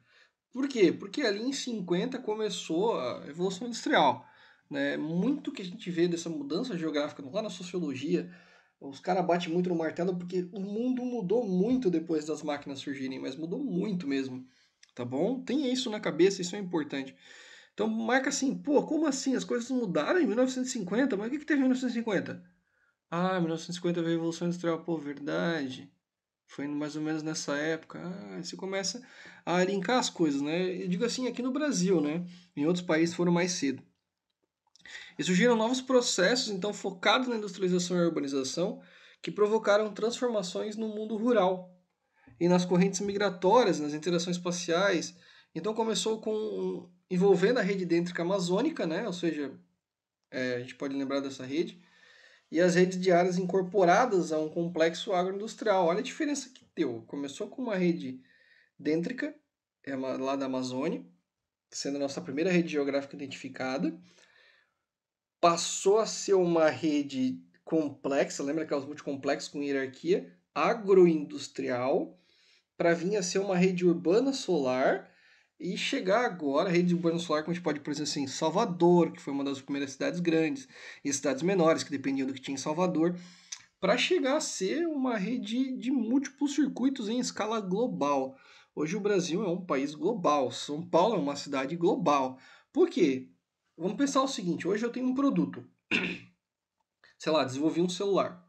[SPEAKER 2] Por quê? Porque ali em 50 começou a Evolução Industrial. Né? Muito que a gente vê dessa mudança geográfica lá na sociologia, os caras batem muito no martelo porque o mundo mudou muito depois das máquinas surgirem, mas mudou muito mesmo, tá bom? Tenha isso na cabeça, isso é importante. Então marca assim, pô, como assim? As coisas mudaram em 1950? Mas o que, que teve em 1950? Ah, 1950 veio a Revolução Industrial, pô, verdade. Foi mais ou menos nessa época. Ah, você começa a linkar as coisas, né? Eu digo assim, aqui no Brasil, né? Em outros países foram mais cedo. E surgiram novos processos, então, focados na industrialização e urbanização, que provocaram transformações no mundo rural e nas correntes migratórias, nas interações espaciais. Então, começou com envolvendo a rede dêntrica amazônica, né? Ou seja, é, a gente pode lembrar dessa rede, e as redes de áreas incorporadas a um complexo agroindustrial. Olha a diferença que deu. Começou com uma rede dêntrica, é lá da Amazônia, sendo a nossa primeira rede geográfica identificada, passou a ser uma rede complexa, lembra aquelas multicomplexos com hierarquia, agroindustrial, para vir a ser uma rede urbana solar e chegar agora, a rede urbana solar, como a gente pode, por exemplo, assim, Salvador, que foi uma das primeiras cidades grandes, e cidades menores, que dependiam do que tinha em Salvador, para chegar a ser uma rede de múltiplos circuitos em escala global. Hoje o Brasil é um país global, São Paulo é uma cidade global. Por quê? Vamos pensar o seguinte: hoje eu tenho um produto, sei lá, desenvolvi um celular,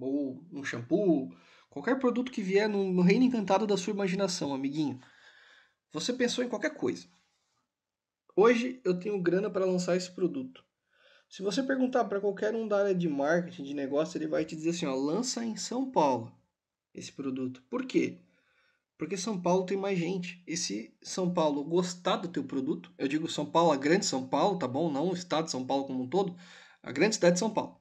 [SPEAKER 2] ou um shampoo, qualquer produto que vier no reino encantado da sua imaginação, amiguinho. Você pensou em qualquer coisa. Hoje eu tenho grana para lançar esse produto. Se você perguntar para qualquer um da área de marketing, de negócio, ele vai te dizer assim: ó, lança em São Paulo esse produto. Por quê? Porque São Paulo tem mais gente. E se São Paulo gostar do teu produto, eu digo São Paulo, a grande São Paulo, tá bom? Não o estado de São Paulo como um todo, a grande cidade de São Paulo.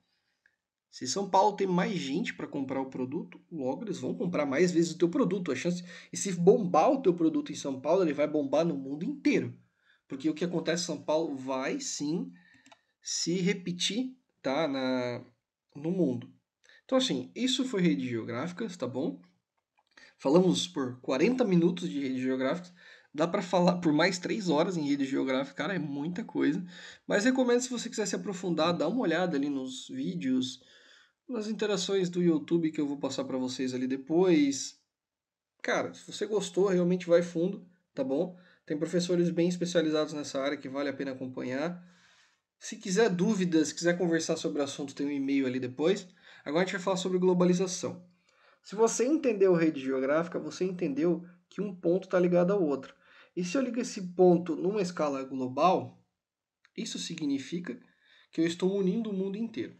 [SPEAKER 2] Se São Paulo tem mais gente para comprar o produto, logo eles vão comprar mais vezes o teu produto. A chance e se bombar o teu produto em São Paulo, ele vai bombar no mundo inteiro. Porque o que acontece em São Paulo vai sim se repetir, tá, na no mundo. Então assim, isso foi rede geográfica, tá bom? Falamos por 40 minutos de rede geográfica. Dá para falar por mais 3 horas em rede geográfica, cara, é muita coisa. Mas recomendo se você quiser se aprofundar, dá uma olhada ali nos vídeos, nas interações do YouTube que eu vou passar para vocês ali depois. Cara, se você gostou, realmente vai fundo, tá bom? Tem professores bem especializados nessa área que vale a pena acompanhar. Se quiser dúvidas, quiser conversar sobre o assunto, tem um e-mail ali depois. Agora a gente vai falar sobre globalização. Se você entendeu rede geográfica, você entendeu que um ponto está ligado ao outro. E se eu ligo esse ponto numa escala global, isso significa que eu estou unindo o mundo inteiro.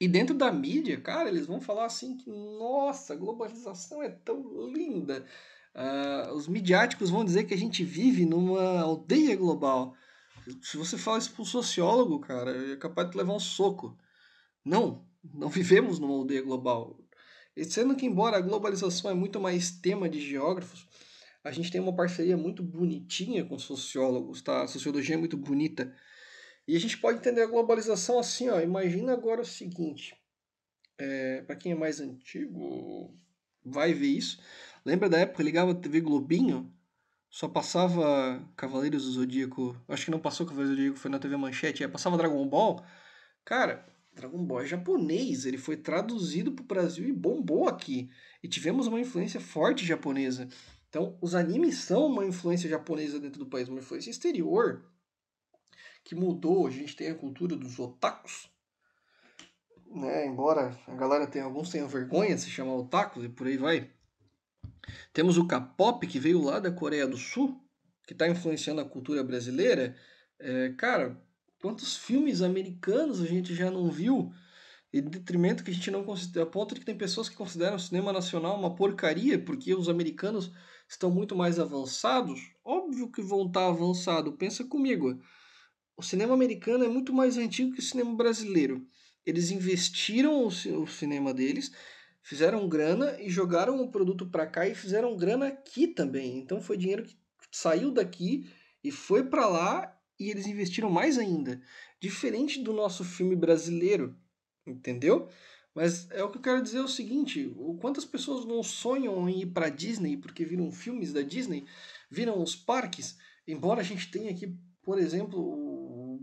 [SPEAKER 2] E dentro da mídia, cara, eles vão falar assim que, nossa, a globalização é tão linda. Uh, os midiáticos vão dizer que a gente vive numa aldeia global. Se você fala isso para um sociólogo, cara, é capaz de levar um soco. Não, não vivemos numa aldeia global. E sendo que, embora a globalização é muito mais tema de geógrafos, a gente tem uma parceria muito bonitinha com sociólogos, tá? A sociologia é muito bonita. E a gente pode entender a globalização assim, ó. Imagina agora o seguinte. É, para quem é mais antigo, vai ver isso. Lembra da época ligava a TV Globinho? Só passava Cavaleiros do Zodíaco. Acho que não passou Cavaleiros do Zodíaco, foi na TV Manchete. É, passava Dragon Ball. Cara, Dragon Ball é japonês, ele foi traduzido para o Brasil e bombou aqui. E tivemos uma influência forte japonesa. Então, os animes são uma influência japonesa dentro do país, uma influência exterior que mudou. A gente tem a cultura dos otakus, né? Embora a galera tenha alguns tenham vergonha de se chamar otakus e por aí vai. Temos o K-pop que veio lá da Coreia do Sul, que está influenciando a cultura brasileira. É, cara, Quantos filmes americanos a gente já não viu? Em detrimento que a gente não considera, a ponto de que tem pessoas que consideram o cinema nacional uma porcaria, porque os americanos estão muito mais avançados. Óbvio que vão estar avançados. Pensa comigo. O cinema americano é muito mais antigo que o cinema brasileiro. Eles investiram o, o cinema deles, fizeram grana e jogaram o produto para cá e fizeram grana aqui também. Então foi dinheiro que saiu daqui e foi para lá e eles investiram mais ainda. Diferente do nosso filme brasileiro, entendeu? Mas é o que eu quero dizer é o seguinte: quantas pessoas não sonham em ir para Disney porque viram filmes da Disney, viram os parques, embora a gente tenha aqui, por exemplo,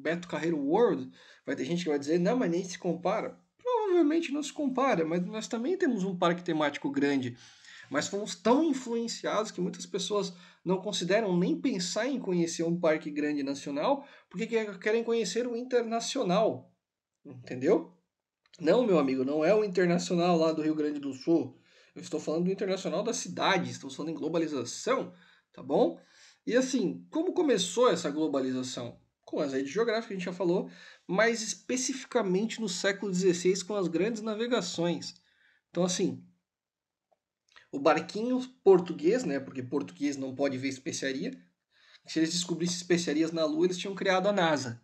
[SPEAKER 2] Beto Carreiro World, vai ter gente que vai dizer, não, mas nem se compara. Provavelmente não se compara, mas nós também temos um parque temático grande. Mas fomos tão influenciados que muitas pessoas não consideram nem pensar em conhecer um parque grande nacional, porque querem conhecer o internacional. Entendeu? Não, meu amigo, não é o internacional lá do Rio Grande do Sul. Eu estou falando do internacional da cidade, estamos falando em globalização, tá bom? E assim, como começou essa globalização? Com as redes geográficas, a gente já falou, mais especificamente no século XVI com as grandes navegações. Então, assim, o barquinho português, né? Porque português não pode ver especiaria. Se eles descobrissem especiarias na Lua, eles tinham criado a NASA,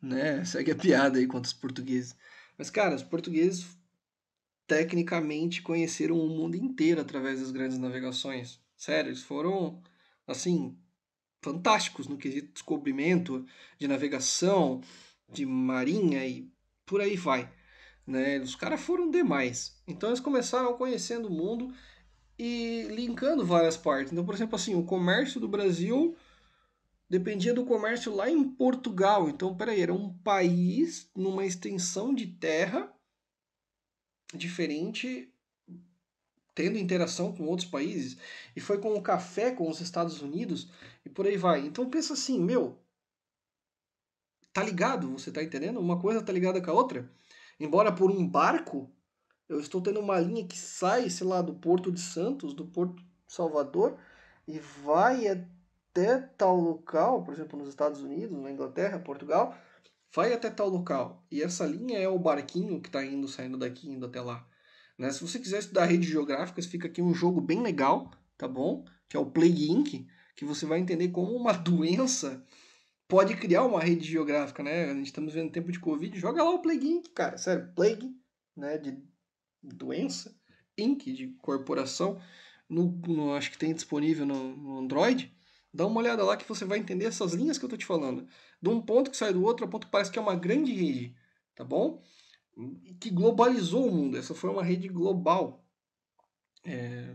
[SPEAKER 2] né? Segue a piada aí quanto os portugueses. Mas, cara, os portugueses tecnicamente conheceram o mundo inteiro através das grandes navegações. Sério, eles foram, assim, fantásticos no quesito descobrimento, de navegação, de marinha e por aí vai. Né? Os caras foram demais. Então eles começaram conhecendo o mundo e linkando várias partes. Então, por exemplo, assim, o comércio do Brasil dependia do comércio lá em Portugal. Então, peraí, era um país numa extensão de terra diferente tendo interação com outros países, e foi com o café com os Estados Unidos, e por aí vai. Então pensa assim, meu, tá ligado? Você tá entendendo? Uma coisa tá ligada com a outra. Embora por um barco, eu estou tendo uma linha que sai, sei lá, do Porto de Santos, do Porto Salvador, e vai até tal local, por exemplo, nos Estados Unidos, na Inglaterra, Portugal, vai até tal local. E essa linha é o barquinho que está indo, saindo daqui, indo até lá. Né? Se você quiser estudar redes geográficas, fica aqui um jogo bem legal, tá bom? Que é o Plague Inc., que você vai entender como uma doença pode criar uma rede geográfica, né? A gente estamos vendo tempo de Covid, joga lá o Plague Inc., cara. Sério, Plague, né, de doença, Inc., de corporação, no, no acho que tem disponível no, no Android. Dá uma olhada lá que você vai entender essas linhas que eu tô te falando. De um ponto que sai do outro, a ponto que parece que é uma grande rede, tá bom? que globalizou o mundo. Essa foi uma rede global. É,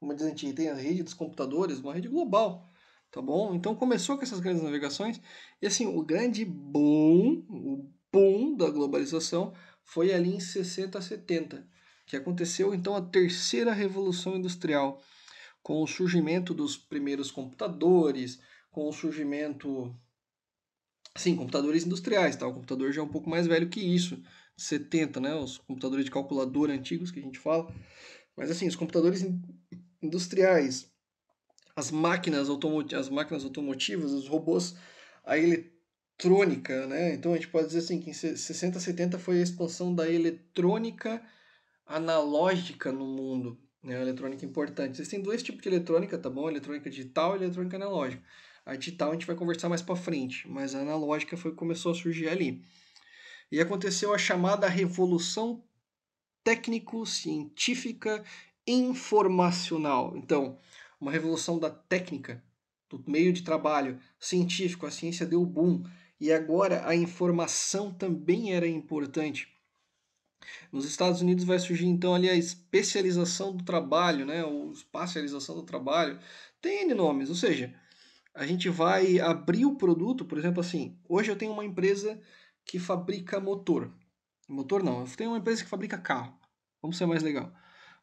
[SPEAKER 2] como diz a gente tem a rede dos computadores, uma rede global, tá bom? Então começou com essas grandes navegações e assim o grande boom, o boom da globalização foi ali em 60, 70, que aconteceu então a terceira revolução industrial, com o surgimento dos primeiros computadores, com o surgimento Sim, computadores industriais, tá? O computador já é um pouco mais velho que isso, 70, né? Os computadores de calculadora antigos que a gente fala. Mas assim, os computadores industriais, as máquinas, as máquinas automotivas, os robôs, a eletrônica, né? Então a gente pode dizer assim que em 60, 70 foi a expansão da eletrônica analógica no mundo, né? A eletrônica importante. Existem dois tipos de eletrônica, tá bom? Eletrônica digital e eletrônica analógica. A digital a gente vai conversar mais para frente, mas a analógica foi começou a surgir ali e aconteceu a chamada Revolução Técnico-Científica Informacional. Então, uma revolução da técnica, do meio de trabalho científico, a ciência deu boom, e agora a informação também era importante. Nos Estados Unidos vai surgir então ali a especialização do trabalho, né, ou espacialização do trabalho, tem N nomes, ou seja, a gente vai abrir o produto, por exemplo assim, hoje eu tenho uma empresa que fabrica motor. Motor não, tem uma empresa que fabrica carro. Vamos ser mais legal.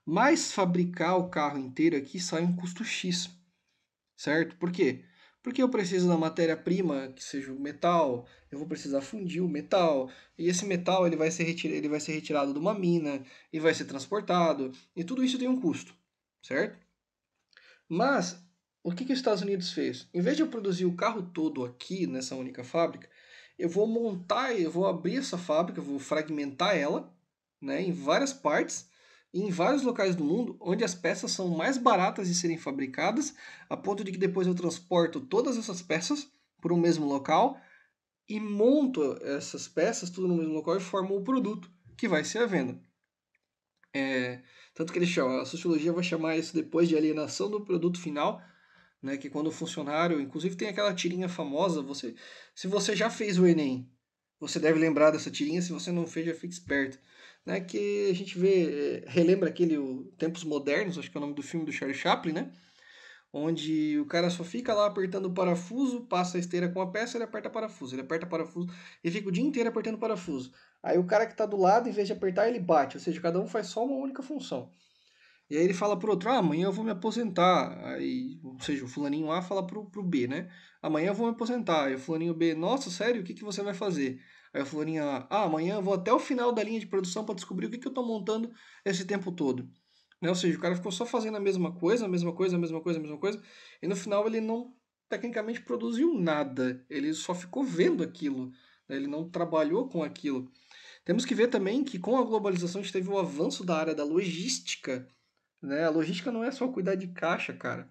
[SPEAKER 2] Mas fabricar o carro inteiro aqui sai um custo X. Certo? Por quê? Porque eu preciso da matéria-prima, que seja o metal, eu vou precisar fundir o metal, e esse metal ele vai, ser retirado, ele vai ser retirado de uma mina e vai ser transportado, e tudo isso tem um custo, certo? Mas o que, que os Estados Unidos fez? Em vez de eu produzir o carro todo aqui nessa única fábrica, eu vou montar, eu vou abrir essa fábrica, vou fragmentar ela né, em várias partes, em vários locais do mundo, onde as peças são mais baratas de serem fabricadas, a ponto de que depois eu transporto todas essas peças para o mesmo local e monto essas peças tudo no mesmo local e formo o produto que vai ser a venda. É, tanto que ele chama, a sociologia vai chamar isso depois de alienação do produto final, né? Que quando o funcionário, inclusive tem aquela tirinha famosa, você, se você já fez o Enem, você deve lembrar dessa tirinha, se você não fez, já fique esperto, né? Que a gente vê, eh, relembra aquele o Tempos Modernos, acho que é o nome do filme do Charlie Chaplin, né? onde o cara só fica lá apertando o parafuso, passa a esteira com a peça, ele aperta parafuso, ele aperta parafuso e fica o dia inteiro apertando parafuso. Aí o cara que está do lado, em vez de apertar, ele bate, ou seja, cada um faz só uma única função. E aí ele fala pro outro, ah, amanhã eu vou me aposentar. Aí, ou seja, o fulaninho A fala pro, pro B, né? Amanhã eu vou me aposentar. Aí o fulaninho B, nossa, sério, o que, que você vai fazer? Aí o fulaninho A, ah, amanhã vou até o final da linha de produção para descobrir o que, que eu estou montando esse tempo todo. Né? Ou seja, o cara ficou só fazendo a mesma coisa, a mesma coisa, a mesma coisa, a mesma coisa, e no final ele não, tecnicamente, produziu nada. Ele só ficou vendo aquilo. Né? Ele não trabalhou com aquilo. Temos que ver também que com a globalização a gente teve o avanço da área da logística, né? A logística não é só cuidar de caixa, cara.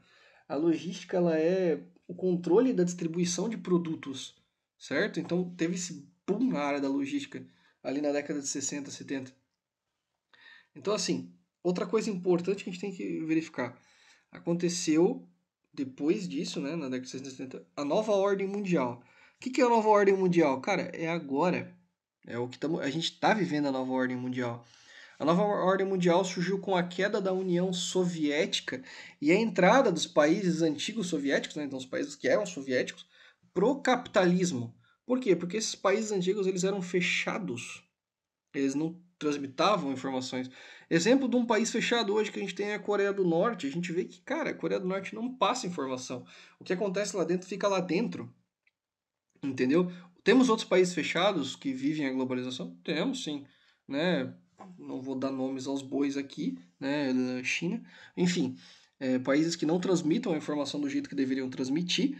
[SPEAKER 2] A logística ela é o controle da distribuição de produtos, certo? Então teve esse boom na área da logística ali na década de 60, 70. Então assim, outra coisa importante que a gente tem que verificar. Aconteceu depois disso, né, na década de 60, 70, a nova ordem mundial. O que, que é a nova ordem mundial? Cara, é agora. É o que tamo, a gente está vivendo a nova ordem mundial. A nova ordem mundial surgiu com a queda da União Soviética e a entrada dos países antigos soviéticos, né, então os países que eram soviéticos, pro capitalismo. Por quê? Porque esses países antigos eles eram fechados. Eles não transmitavam informações. Exemplo de um país fechado hoje que a gente tem é a Coreia do Norte. A gente vê que, cara, a Coreia do Norte não passa informação. O que acontece lá dentro fica lá dentro. Entendeu? Temos outros países fechados que vivem a globalização? Temos, sim. Né? não vou dar nomes aos bois aqui, né, China, enfim, é, países que não transmitam a informação do jeito que deveriam transmitir,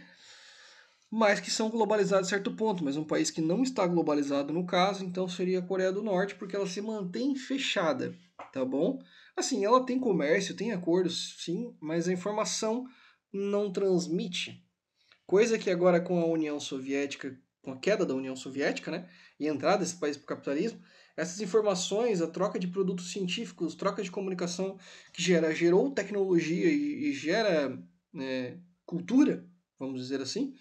[SPEAKER 2] mas que são globalizados a certo ponto, mas um país que não está globalizado no caso, então seria a Coreia do Norte, porque ela se mantém fechada, tá bom? Assim, ela tem comércio, tem acordos, sim, mas a informação não transmite. Coisa que agora com a União Soviética, com a queda da União Soviética, né, e a entrada desse país para o capitalismo, essas informações, a troca de produtos científicos, troca de comunicação que gera, gerou tecnologia e, e gera é, cultura, vamos dizer assim,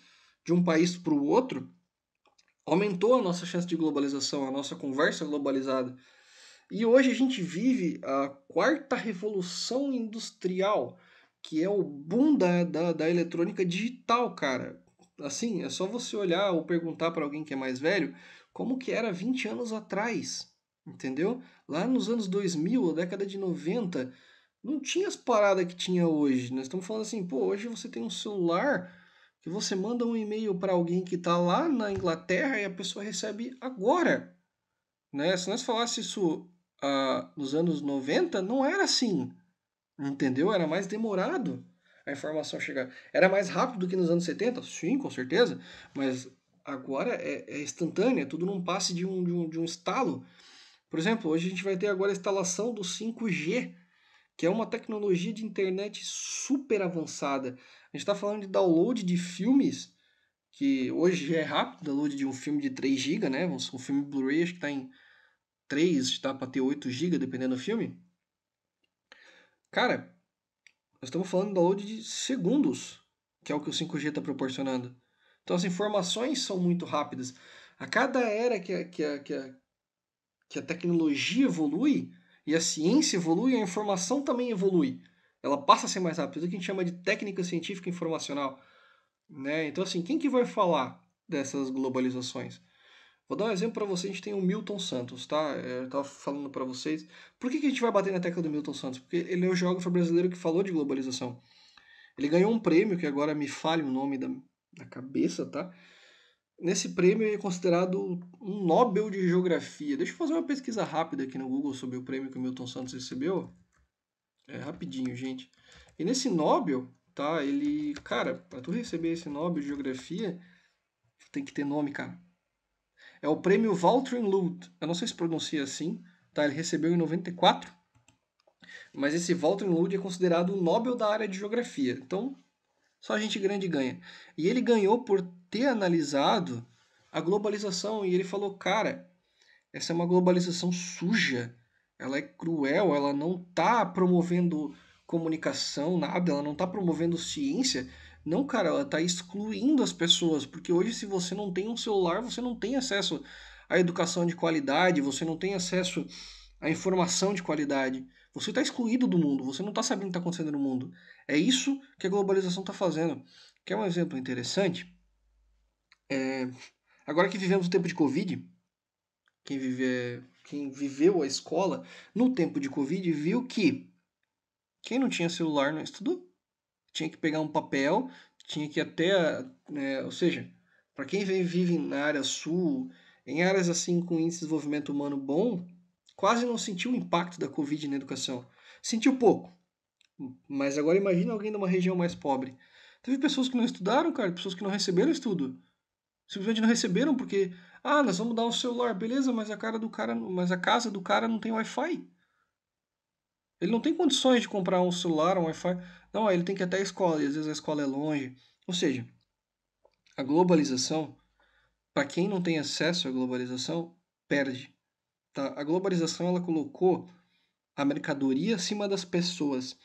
[SPEAKER 2] de um país para o outro, aumentou a nossa chance de globalização, a nossa conversa globalizada. E hoje a gente vive a quarta revolução industrial, que é o boom da, da, da eletrônica digital, cara. Assim, é só você olhar ou perguntar para alguém que é mais velho como que era 20 anos atrás, entendeu? Lá nos anos 2000, a década de 90, não tinha as paradas que tinha hoje. Nós estamos falando assim, pô, hoje você tem um celular que você manda um e-mail para alguém que está lá na Inglaterra e a pessoa recebe agora. Né? Se nós falássemos isso ah, nos anos 90, não era assim. Entendeu? Era mais demorado a informação chegar. Era mais rápido do que nos anos 70? Sim, com certeza. Mas agora é, é instantânea, é tudo num passe de um, de, um, de um estalo. Por exemplo, hoje a gente vai ter agora a instalação do 5G, que é uma tecnologia de internet super avançada. A gente está falando de download de filmes, que hoje é rápido, download de um filme de 3 GB, né? Um filme Blu-ray acho que está em 3, está para ter 8 GB, dependendo do filme. Cara, nós estamos falando de download de segundos, que é o que o 5G está proporcionando. Então as informações são muito rápidas. A cada era que a, que a, que a, que a tecnologia evolui e a ciência evolui, a informação também evolui. Ela passa a ser mais rápida. Isso que a gente chama de técnica científica informacional. Né? Então, assim, quem que vai falar dessas globalizações? Vou dar um exemplo para vocês. A gente tem o Milton Santos, tá? Eu estava falando para vocês. Por que, que a gente vai bater na tecla do Milton Santos? Porque ele é o geógrafo brasileiro que falou de globalização. Ele ganhou um prêmio, que agora me fale o nome da, na cabeça, tá? Nesse prêmio é considerado um Nobel de Geografia. Deixa eu fazer uma pesquisa rápida aqui no Google sobre o prêmio que o Milton Santos recebeu. É rapidinho, gente. E nesse Nobel, tá? Ele, cara, para tu receber esse Nobel de Geografia, tem que ter nome, cara. É o prêmio Walter Lund. Eu não sei se pronuncia assim, tá? Ele recebeu em 94. Mas esse Walter Lund é considerado o Nobel da área de geografia. Então, só gente grande ganha. E ele ganhou por ter analisado a globalização e ele falou: cara, essa é uma globalização suja, ela é cruel, ela não está promovendo comunicação, nada, ela não está promovendo ciência. Não, cara, ela está excluindo as pessoas, porque hoje, se você não tem um celular, você não tem acesso à educação de qualidade, você não tem acesso à informação de qualidade, Você está excluído do mundo, você não está sabendo o que está acontecendo no mundo. É isso que a globalização está fazendo. Quer um exemplo interessante? É... Agora que vivemos o tempo de Covid, quem, vive... quem viveu a escola no tempo de Covid viu que quem não tinha celular não estudou. Tinha que pegar um papel, tinha que até. Né, ou seja, para quem vive na área sul, em áreas assim com índice de desenvolvimento humano bom, quase não sentiu o impacto da Covid na educação. Sentiu pouco. Mas agora imagina alguém de uma região mais pobre. Teve pessoas que não estudaram, cara, pessoas que não receberam estudo. Simplesmente não receberam porque, ah, nós vamos dar um celular, beleza, mas a cara do cara, mas a casa do cara não tem Wi-Fi. Ele não tem condições de comprar um celular, um Wi-Fi. Não, ele tem que ir até a escola, e às vezes a escola é longe. Ou seja, a globalização, para quem não tem acesso à globalização, perde. Tá? A globalização ela colocou a mercadoria acima das pessoas.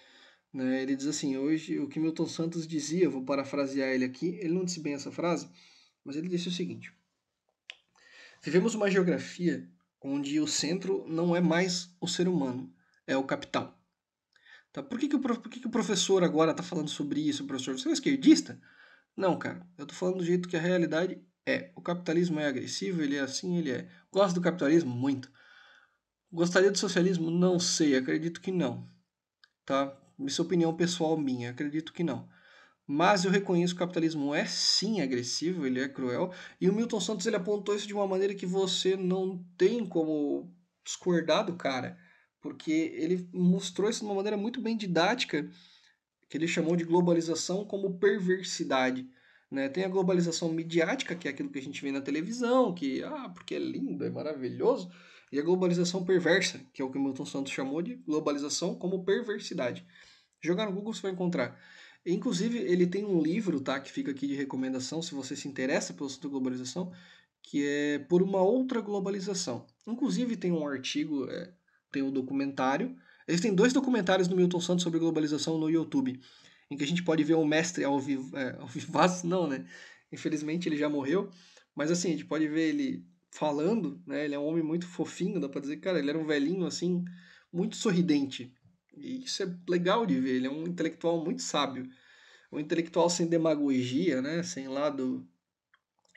[SPEAKER 2] Né? Ele diz assim, hoje o que Milton Santos dizia, vou parafrasear ele aqui, ele não disse bem essa frase, mas ele disse o seguinte: Vivemos uma geografia onde o centro não é mais o ser humano, é o capital. Tá? Por, que, que, o, por que, que o professor agora está falando sobre isso, professor? Você é esquerdista? Não, cara. Eu estou falando do jeito que a realidade é. O capitalismo é agressivo, ele é assim, ele é. Gosto do capitalismo? Muito. Gostaria do socialismo? Não sei, acredito que não. Tá? Isso é opinião pessoal minha, acredito que não. Mas eu reconheço que o capitalismo é sim agressivo, ele é cruel. E o Milton Santos ele apontou isso de uma maneira que você não tem como discordar do cara. Porque ele mostrou isso de uma maneira muito bem didática, que ele chamou de globalização como perversidade. Né? Tem a globalização midiática, que é aquilo que a gente vê na televisão, que, ah, porque é lindo, é maravilhoso. E a globalização perversa, que é o que Milton Santos chamou de globalização como perversidade. Jogar no Google você vai encontrar. Inclusive, ele tem um livro, tá, que fica aqui de recomendação, se você se interessa pelo assunto globalização, que é Por uma Outra Globalização. Inclusive, tem um artigo, é, tem um documentário. Existem dois documentários do Milton Santos sobre globalização no YouTube, em que a gente pode ver o mestre ao vivo, é, ao vivaço, não, né? Infelizmente ele já morreu, mas assim, a gente pode ver ele falando, né? Ele é um homem muito fofinho, dá pra dizer, cara, ele era um velhinho assim, muito sorridente. E isso é legal de ver, ele é um intelectual muito sábio. Um intelectual sem demagogia, né? Sem lado.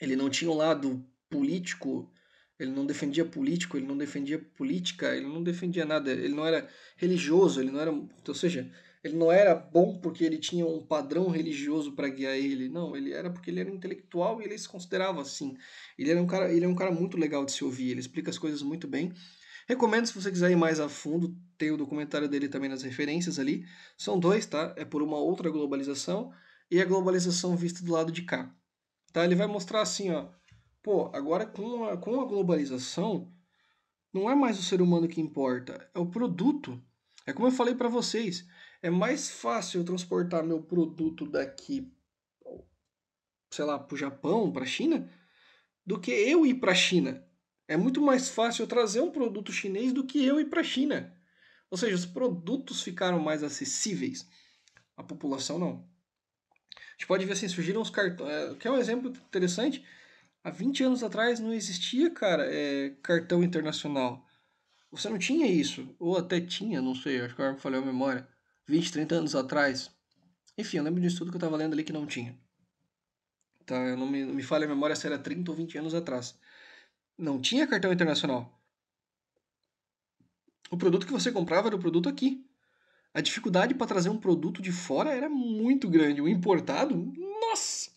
[SPEAKER 2] Ele não tinha um lado político, ele não defendia político, ele não defendia política, ele não defendia nada, ele não era religioso, ele não era. Ou seja, ele não era bom porque ele tinha um padrão religioso para guiar ele. Não, ele era porque ele era intelectual e ele se considerava assim. Ele era um cara, ele é um cara muito legal de se ouvir, ele explica as coisas muito bem. Recomendo se você quiser ir mais a fundo, tem o documentário dele também nas referências ali. São dois, tá? É por uma outra globalização e a globalização vista do lado de cá. Tá? Ele vai mostrar assim, ó. Pô, agora com a, com a globalização, não é mais o ser humano que importa, é o produto. É como eu falei para vocês, é mais fácil eu transportar meu produto daqui, sei lá, para o Japão, para a China, do que eu ir para a China. É muito mais fácil eu trazer um produto chinês do que eu ir para a China. Ou seja, os produtos ficaram mais acessíveis. A população não. A gente pode ver assim, surgiram os cartões. É, que é um exemplo interessante. Há 20 anos atrás não existia, cara, é, cartão internacional. Você não tinha isso. Ou até tinha, não sei, acho que agora me falhou a memória. 20, 30 anos atrás. Enfim, eu lembro de um estudo que eu estava lendo ali que não tinha. Tá, eu não me, me falha a memória se era 30 ou 20 anos atrás. Não tinha cartão internacional. O produto que você comprava era o produto aqui. A dificuldade para trazer um produto de fora era muito grande. O importado, nossa!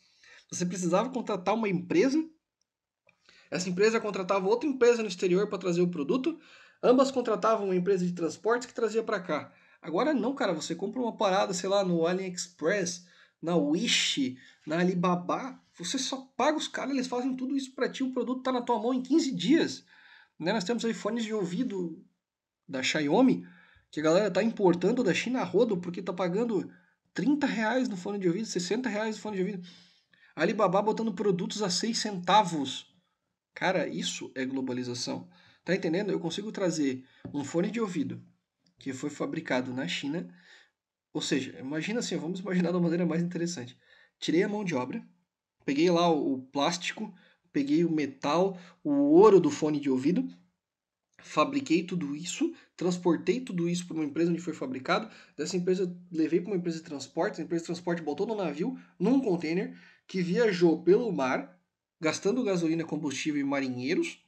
[SPEAKER 2] Você precisava contratar uma empresa. Essa empresa contratava outra empresa no exterior para trazer o produto. Ambas contratavam uma empresa de transportes que trazia para cá. Agora não, cara, você compra uma parada, sei lá, no AliExpress, na Wish, na Alibaba, você só paga os caras, eles fazem tudo isso para ti, o produto tá na tua mão em 15 dias. Né? Nós temos iPhones de ouvido da Xiaomi, que a galera tá importando da China a rodo, porque tá pagando 30 reais no fone de ouvido, 60 reais no fone de ouvido. Alibaba botando produtos a 6 centavos. Cara, isso é globalização. Tá entendendo? Eu consigo trazer um fone de ouvido que foi fabricado na China. Ou seja, imagina assim, vamos imaginar de uma maneira mais interessante. Tirei a mão de obra, peguei lá o plástico, peguei o metal, o ouro do fone de ouvido, fabriquei tudo isso, transportei tudo isso para uma empresa onde foi fabricado, dessa empresa levei para uma empresa de transporte, a empresa de transporte botou no navio, num container, que viajou pelo mar, gastando gasolina, combustível e marinheiros,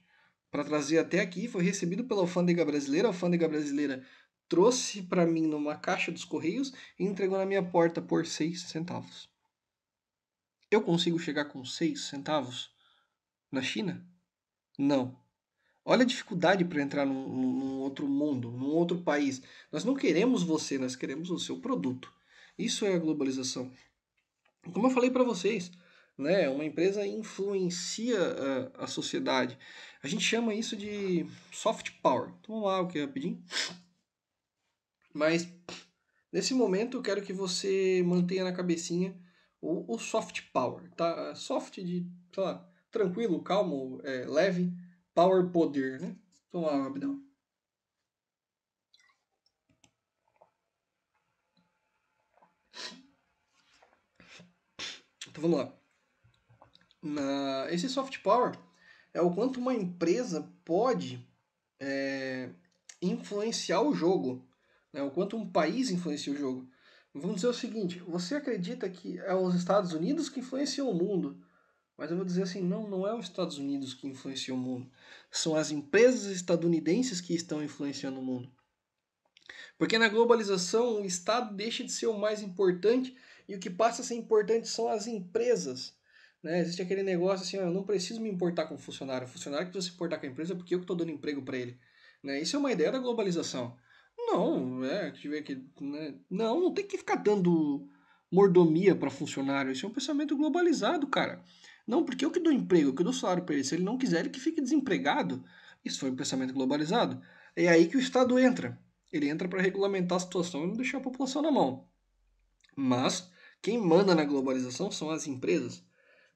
[SPEAKER 2] para trazer até aqui, foi recebido pela alfândega brasileira, a alfândega brasileira trouxe para mim numa caixa dos correios e entregou na minha porta por 6 centavos. Eu consigo chegar com 6 centavos na China? Não. Olha a dificuldade para entrar num, num, outro mundo, num outro país. Nós não queremos você, nós queremos o seu produto. Isso é a globalização. Como eu falei para vocês, né, uma empresa influencia a, a, sociedade. A gente chama isso de soft power. Então, vamos lá, o que rapidinho. Mas nesse momento eu quero que você mantenha na cabecinha o, o soft power, tá? Soft de, sei lá, tranquilo, calmo, é, leve, power, poder, né? Vamos lá, rapidão. Então vamos lá. Na, esse soft power é o quanto uma empresa pode é, influenciar o jogo, né? o quanto um país influencia o jogo. Vamos dizer o seguinte: você acredita que é os Estados Unidos que influenciam o mundo? Mas eu vou dizer assim, não, não é os Estados Unidos que influenciam o mundo. São as empresas estadunidenses que estão influenciando o mundo. Porque na globalização o Estado deixa de ser o mais importante e o que passa a ser importante são as empresas. Né? Existe aquele negócio assim, ó, eu não preciso me importar com o funcionário. O funcionário precisa se importar com a empresa é porque eu estou dando emprego para ele. Né? Isso é uma ideia da globalização. Não, é, que, né? não, não tem que ficar dando mordomia para funcionário. Isso é um pensamento globalizado, cara. Não, porque eu que dou emprego, eu que dou salário para ele. Se ele não quiser, ele que fique desempregado. Isso foi um pensamento globalizado. É aí que o Estado entra. Ele entra para regulamentar a situação e não deixar a população na mão. Mas quem manda na globalização são as empresas.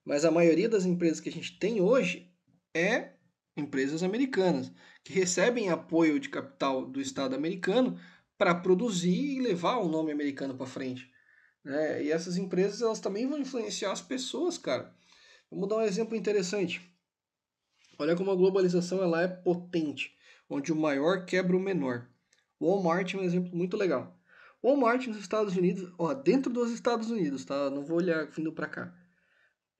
[SPEAKER 2] Mas a maioria das empresas que a gente tem hoje é empresas americanas, que recebem apoio de capital do Estado americano para produzir e levar o nome americano para frente. Né? E essas empresas elas também vão influenciar as pessoas, cara. Vamos dar um exemplo interessante. Olha como a globalização ela é potente, onde o maior quebra o menor. Walmart é um exemplo muito legal. Walmart nos Estados Unidos, ó, dentro dos Estados Unidos, tá? Não vou olhar vindo para cá.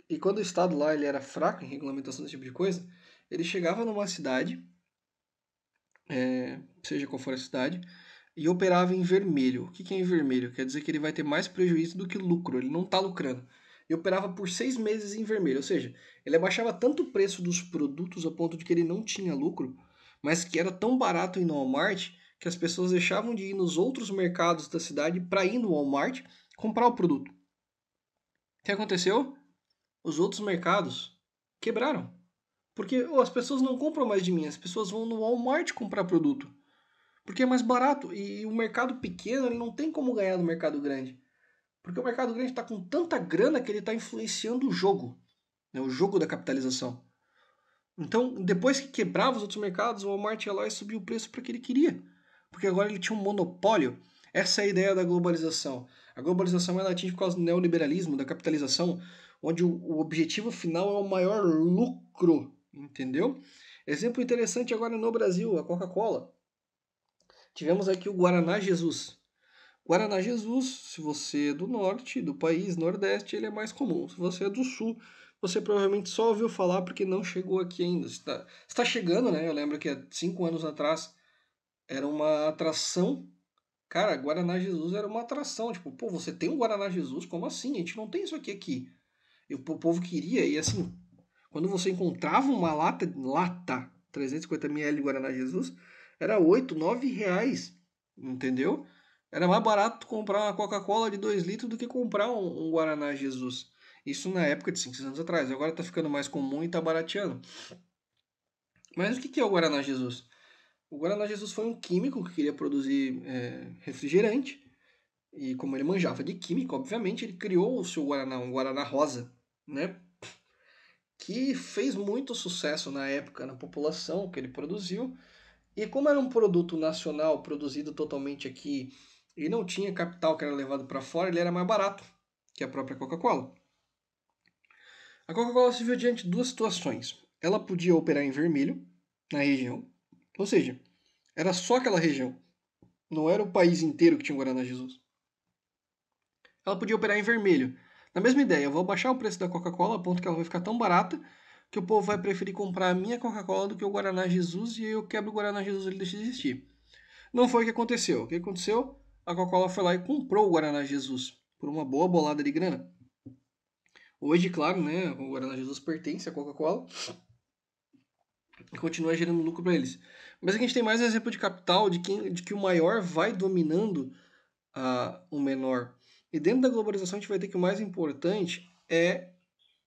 [SPEAKER 2] E quando o estado lá ele era fraco em regulamentação desse tipo de coisa, ele chegava numa cidade, é, seja qual for a cidade, e operava em vermelho. O que é em vermelho? Quer dizer que ele vai ter mais prejuízo do que lucro. Ele não está lucrando e operava por seis meses em vermelho. Ou seja, ele abaixava tanto o preço dos produtos a ponto de que ele não tinha lucro, mas que era tão barato ir no Walmart que as pessoas deixavam de ir nos outros mercados da cidade para ir no Walmart comprar o produto. O que aconteceu? Os outros mercados quebraram. Porque oh, as pessoas não compram mais de mim, as pessoas vão no Walmart comprar produto. Porque é mais barato e o mercado pequeno ele não tem como ganhar no mercado grande. Porque o mercado grande está com tanta grana que ele está influenciando o jogo, né, o jogo da capitalização. Então, depois que quebrava os outros mercados, o Walmart ia lá e subiu o preço para que ele queria. Porque agora ele tinha um monopólio. Essa é a ideia da globalização. A globalização ela atinge por causa do neoliberalismo, da capitalização, onde o objetivo final é o maior lucro, entendeu? Exemplo interessante agora no Brasil, a Coca-Cola. Tivemos aqui o Guaraná Jesus. Guaraná Jesus, se você é do norte do país, nordeste, ele é mais comum. Se você é do sul, você provavelmente só ouviu falar porque não chegou aqui ainda. Está, está chegando, né? Eu lembro que há cinco anos atrás era uma atração. Cara, Guaraná Jesus era uma atração. Tipo, pô, você tem um Guaraná Jesus? Como assim? A gente não tem isso aqui aqui. E o povo queria, e assim, quando você encontrava uma lata, lata 350ml de Guaraná Jesus, era 8, 9 reais. Entendeu? Era mais barato comprar uma Coca-Cola de 2 litros do que comprar um, um, Guaraná Jesus. Isso na época de 5, 6 anos atrás. Agora está ficando mais comum e está barateando. Mas o que é o Guaraná Jesus? O Guaraná Jesus foi um químico que queria produzir é, refrigerante. E como ele manjava de química, obviamente, ele criou o seu Guaraná, um Guaraná rosa, né? Que fez muito sucesso na época na população que ele produziu. E como era um produto nacional produzido totalmente aqui e não tinha capital que era levado para fora, ele era mais barato que a própria Coca-Cola. A Coca-Cola se viu diante de duas situações. Ela podia operar em vermelho, na região, Ou seja, era só aquela região. Não era o país inteiro que tinha o Guaraná Jesus. Ela podia operar em vermelho. Na mesma ideia, eu vou baixar o preço da Coca-Cola a ponto que ela vai ficar tão barata que o povo vai preferir comprar a minha Coca-Cola do que o Guaraná Jesus e eu quebro o Guaraná Jesus e ele deixa de existir. Não foi o que aconteceu. O que aconteceu? A Coca-Cola foi lá e comprou o Guaraná Jesus por uma boa bolada de grana. Hoje, claro, né, o Guaraná Jesus pertence à Coca-Cola e continua gerando lucro para eles. Mas aqui a gente tem mais exemplo de capital de, quem, de que o maior vai dominando uh, o menor. E dentro da globalização a gente vai ter que o mais importante é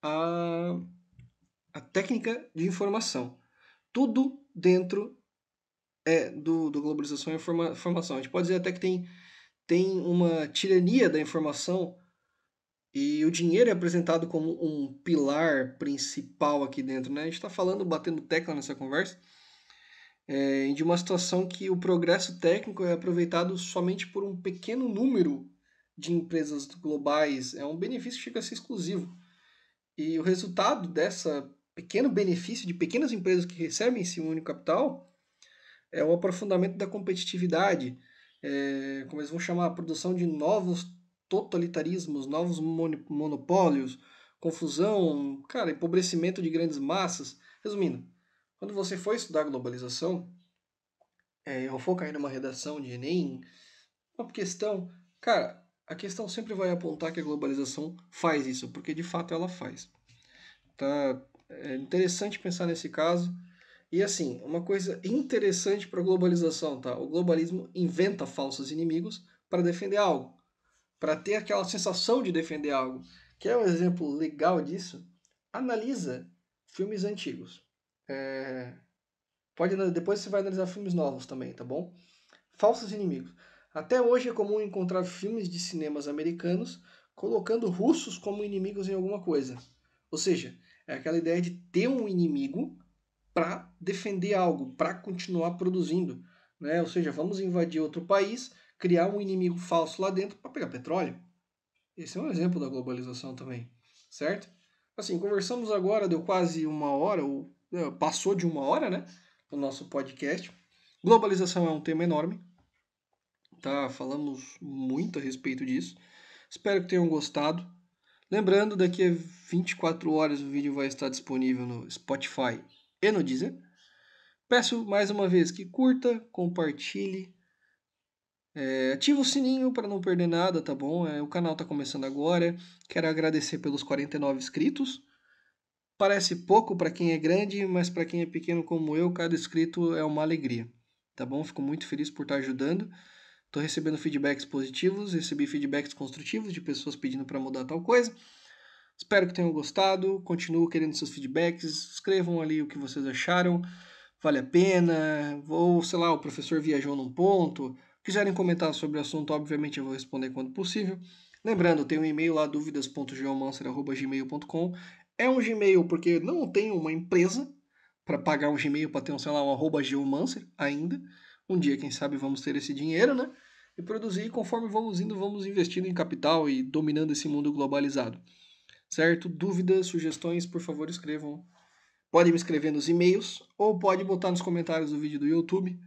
[SPEAKER 2] a, a técnica de informação. Tudo dentro é do, do globalização e informação. A gente pode dizer até que tem, tem uma tirania da informação e o dinheiro é apresentado como um pilar principal aqui dentro. Né? A gente está falando, batendo tecla nessa conversa, é, de uma situação que o progresso técnico é aproveitado somente por um pequeno número de empresas globais, é um benefício que chega a ser exclusivo. E o resultado dessa pequeno benefício de pequenas empresas que recebem esse único capital é o aprofundamento da competitividade, é, como eles vão chamar, a produção de novos totalitarismos, novos monopólios, confusão, cara, empobrecimento de grandes massas. Resumindo, quando você for estudar globalização, é, eu vou cair numa redação de Enem, uma questão, cara, a questão sempre vai apontar que a globalização faz isso, porque de fato ela faz. Tá? É interessante pensar nesse caso. E assim, uma coisa interessante para a globalização, tá? O globalismo inventa falsos inimigos para defender algo, para ter aquela sensação de defender algo. Quer um exemplo legal disso? Analisa filmes antigos. É... Pode depois você vai analisar filmes novos também, tá bom? Falsos inimigos. Até hoje é comum encontrar filmes de cinemas americanos colocando russos como inimigos em alguma coisa. Ou seja, é aquela ideia de ter um inimigo para defender algo, para continuar produzindo. Né? Ou seja, vamos invadir outro país, criar um inimigo falso lá dentro para pegar petróleo. Esse é um exemplo da globalização também, certo? Assim, conversamos agora, deu quase uma hora, ou né, passou de uma hora, né? No nosso podcast. Globalização é um tema enorme, tá? Falamos muito a respeito disso. Espero que tenham gostado. Lembrando, daqui a 24 horas o vídeo vai estar disponível no Spotify e no Deezer. Peço mais uma vez que curta, compartilhe, é, o sininho para não perder nada, tá bom? É, o canal está começando agora. Quero agradecer pelos 49 inscritos. Parece pouco para quem é grande, mas para quem é pequeno como eu, cada inscrito é uma alegria, tá bom? Fico muito feliz por estar ajudando. Estou recebendo feedbacks positivos, recebi feedbacks construtivos de pessoas pedindo para mudar tal coisa. Espero que tenham gostado. Continuo querendo seus feedbacks. Escrevam ali o que vocês acharam. Vale a pena? Ou, sei lá, o professor viajou num ponto. Quiserem comentar sobre o assunto, obviamente eu vou responder quando possível. Lembrando, tem um e-mail lá, dúvidas.geomancer.gmail.com. É um Gmail porque não tenho uma empresa para pagar um Gmail para ter um, sei lá, um arroba geomancer ainda. Um dia, quem sabe, vamos ter esse dinheiro, né? E produzir conforme vamos indo, vamos investindo em capital e dominando esse mundo globalizado. Certo? Dúvidas, sugestões, por favor, escrevam. Pode me escrever nos e-mails ou pode botar nos comentários do vídeo do YouTube,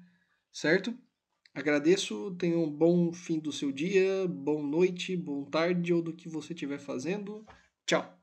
[SPEAKER 2] certo? Agradeço, tenha um bom fim do seu dia, boa noite, boa tarde ou do que você estiver fazendo. Tchau!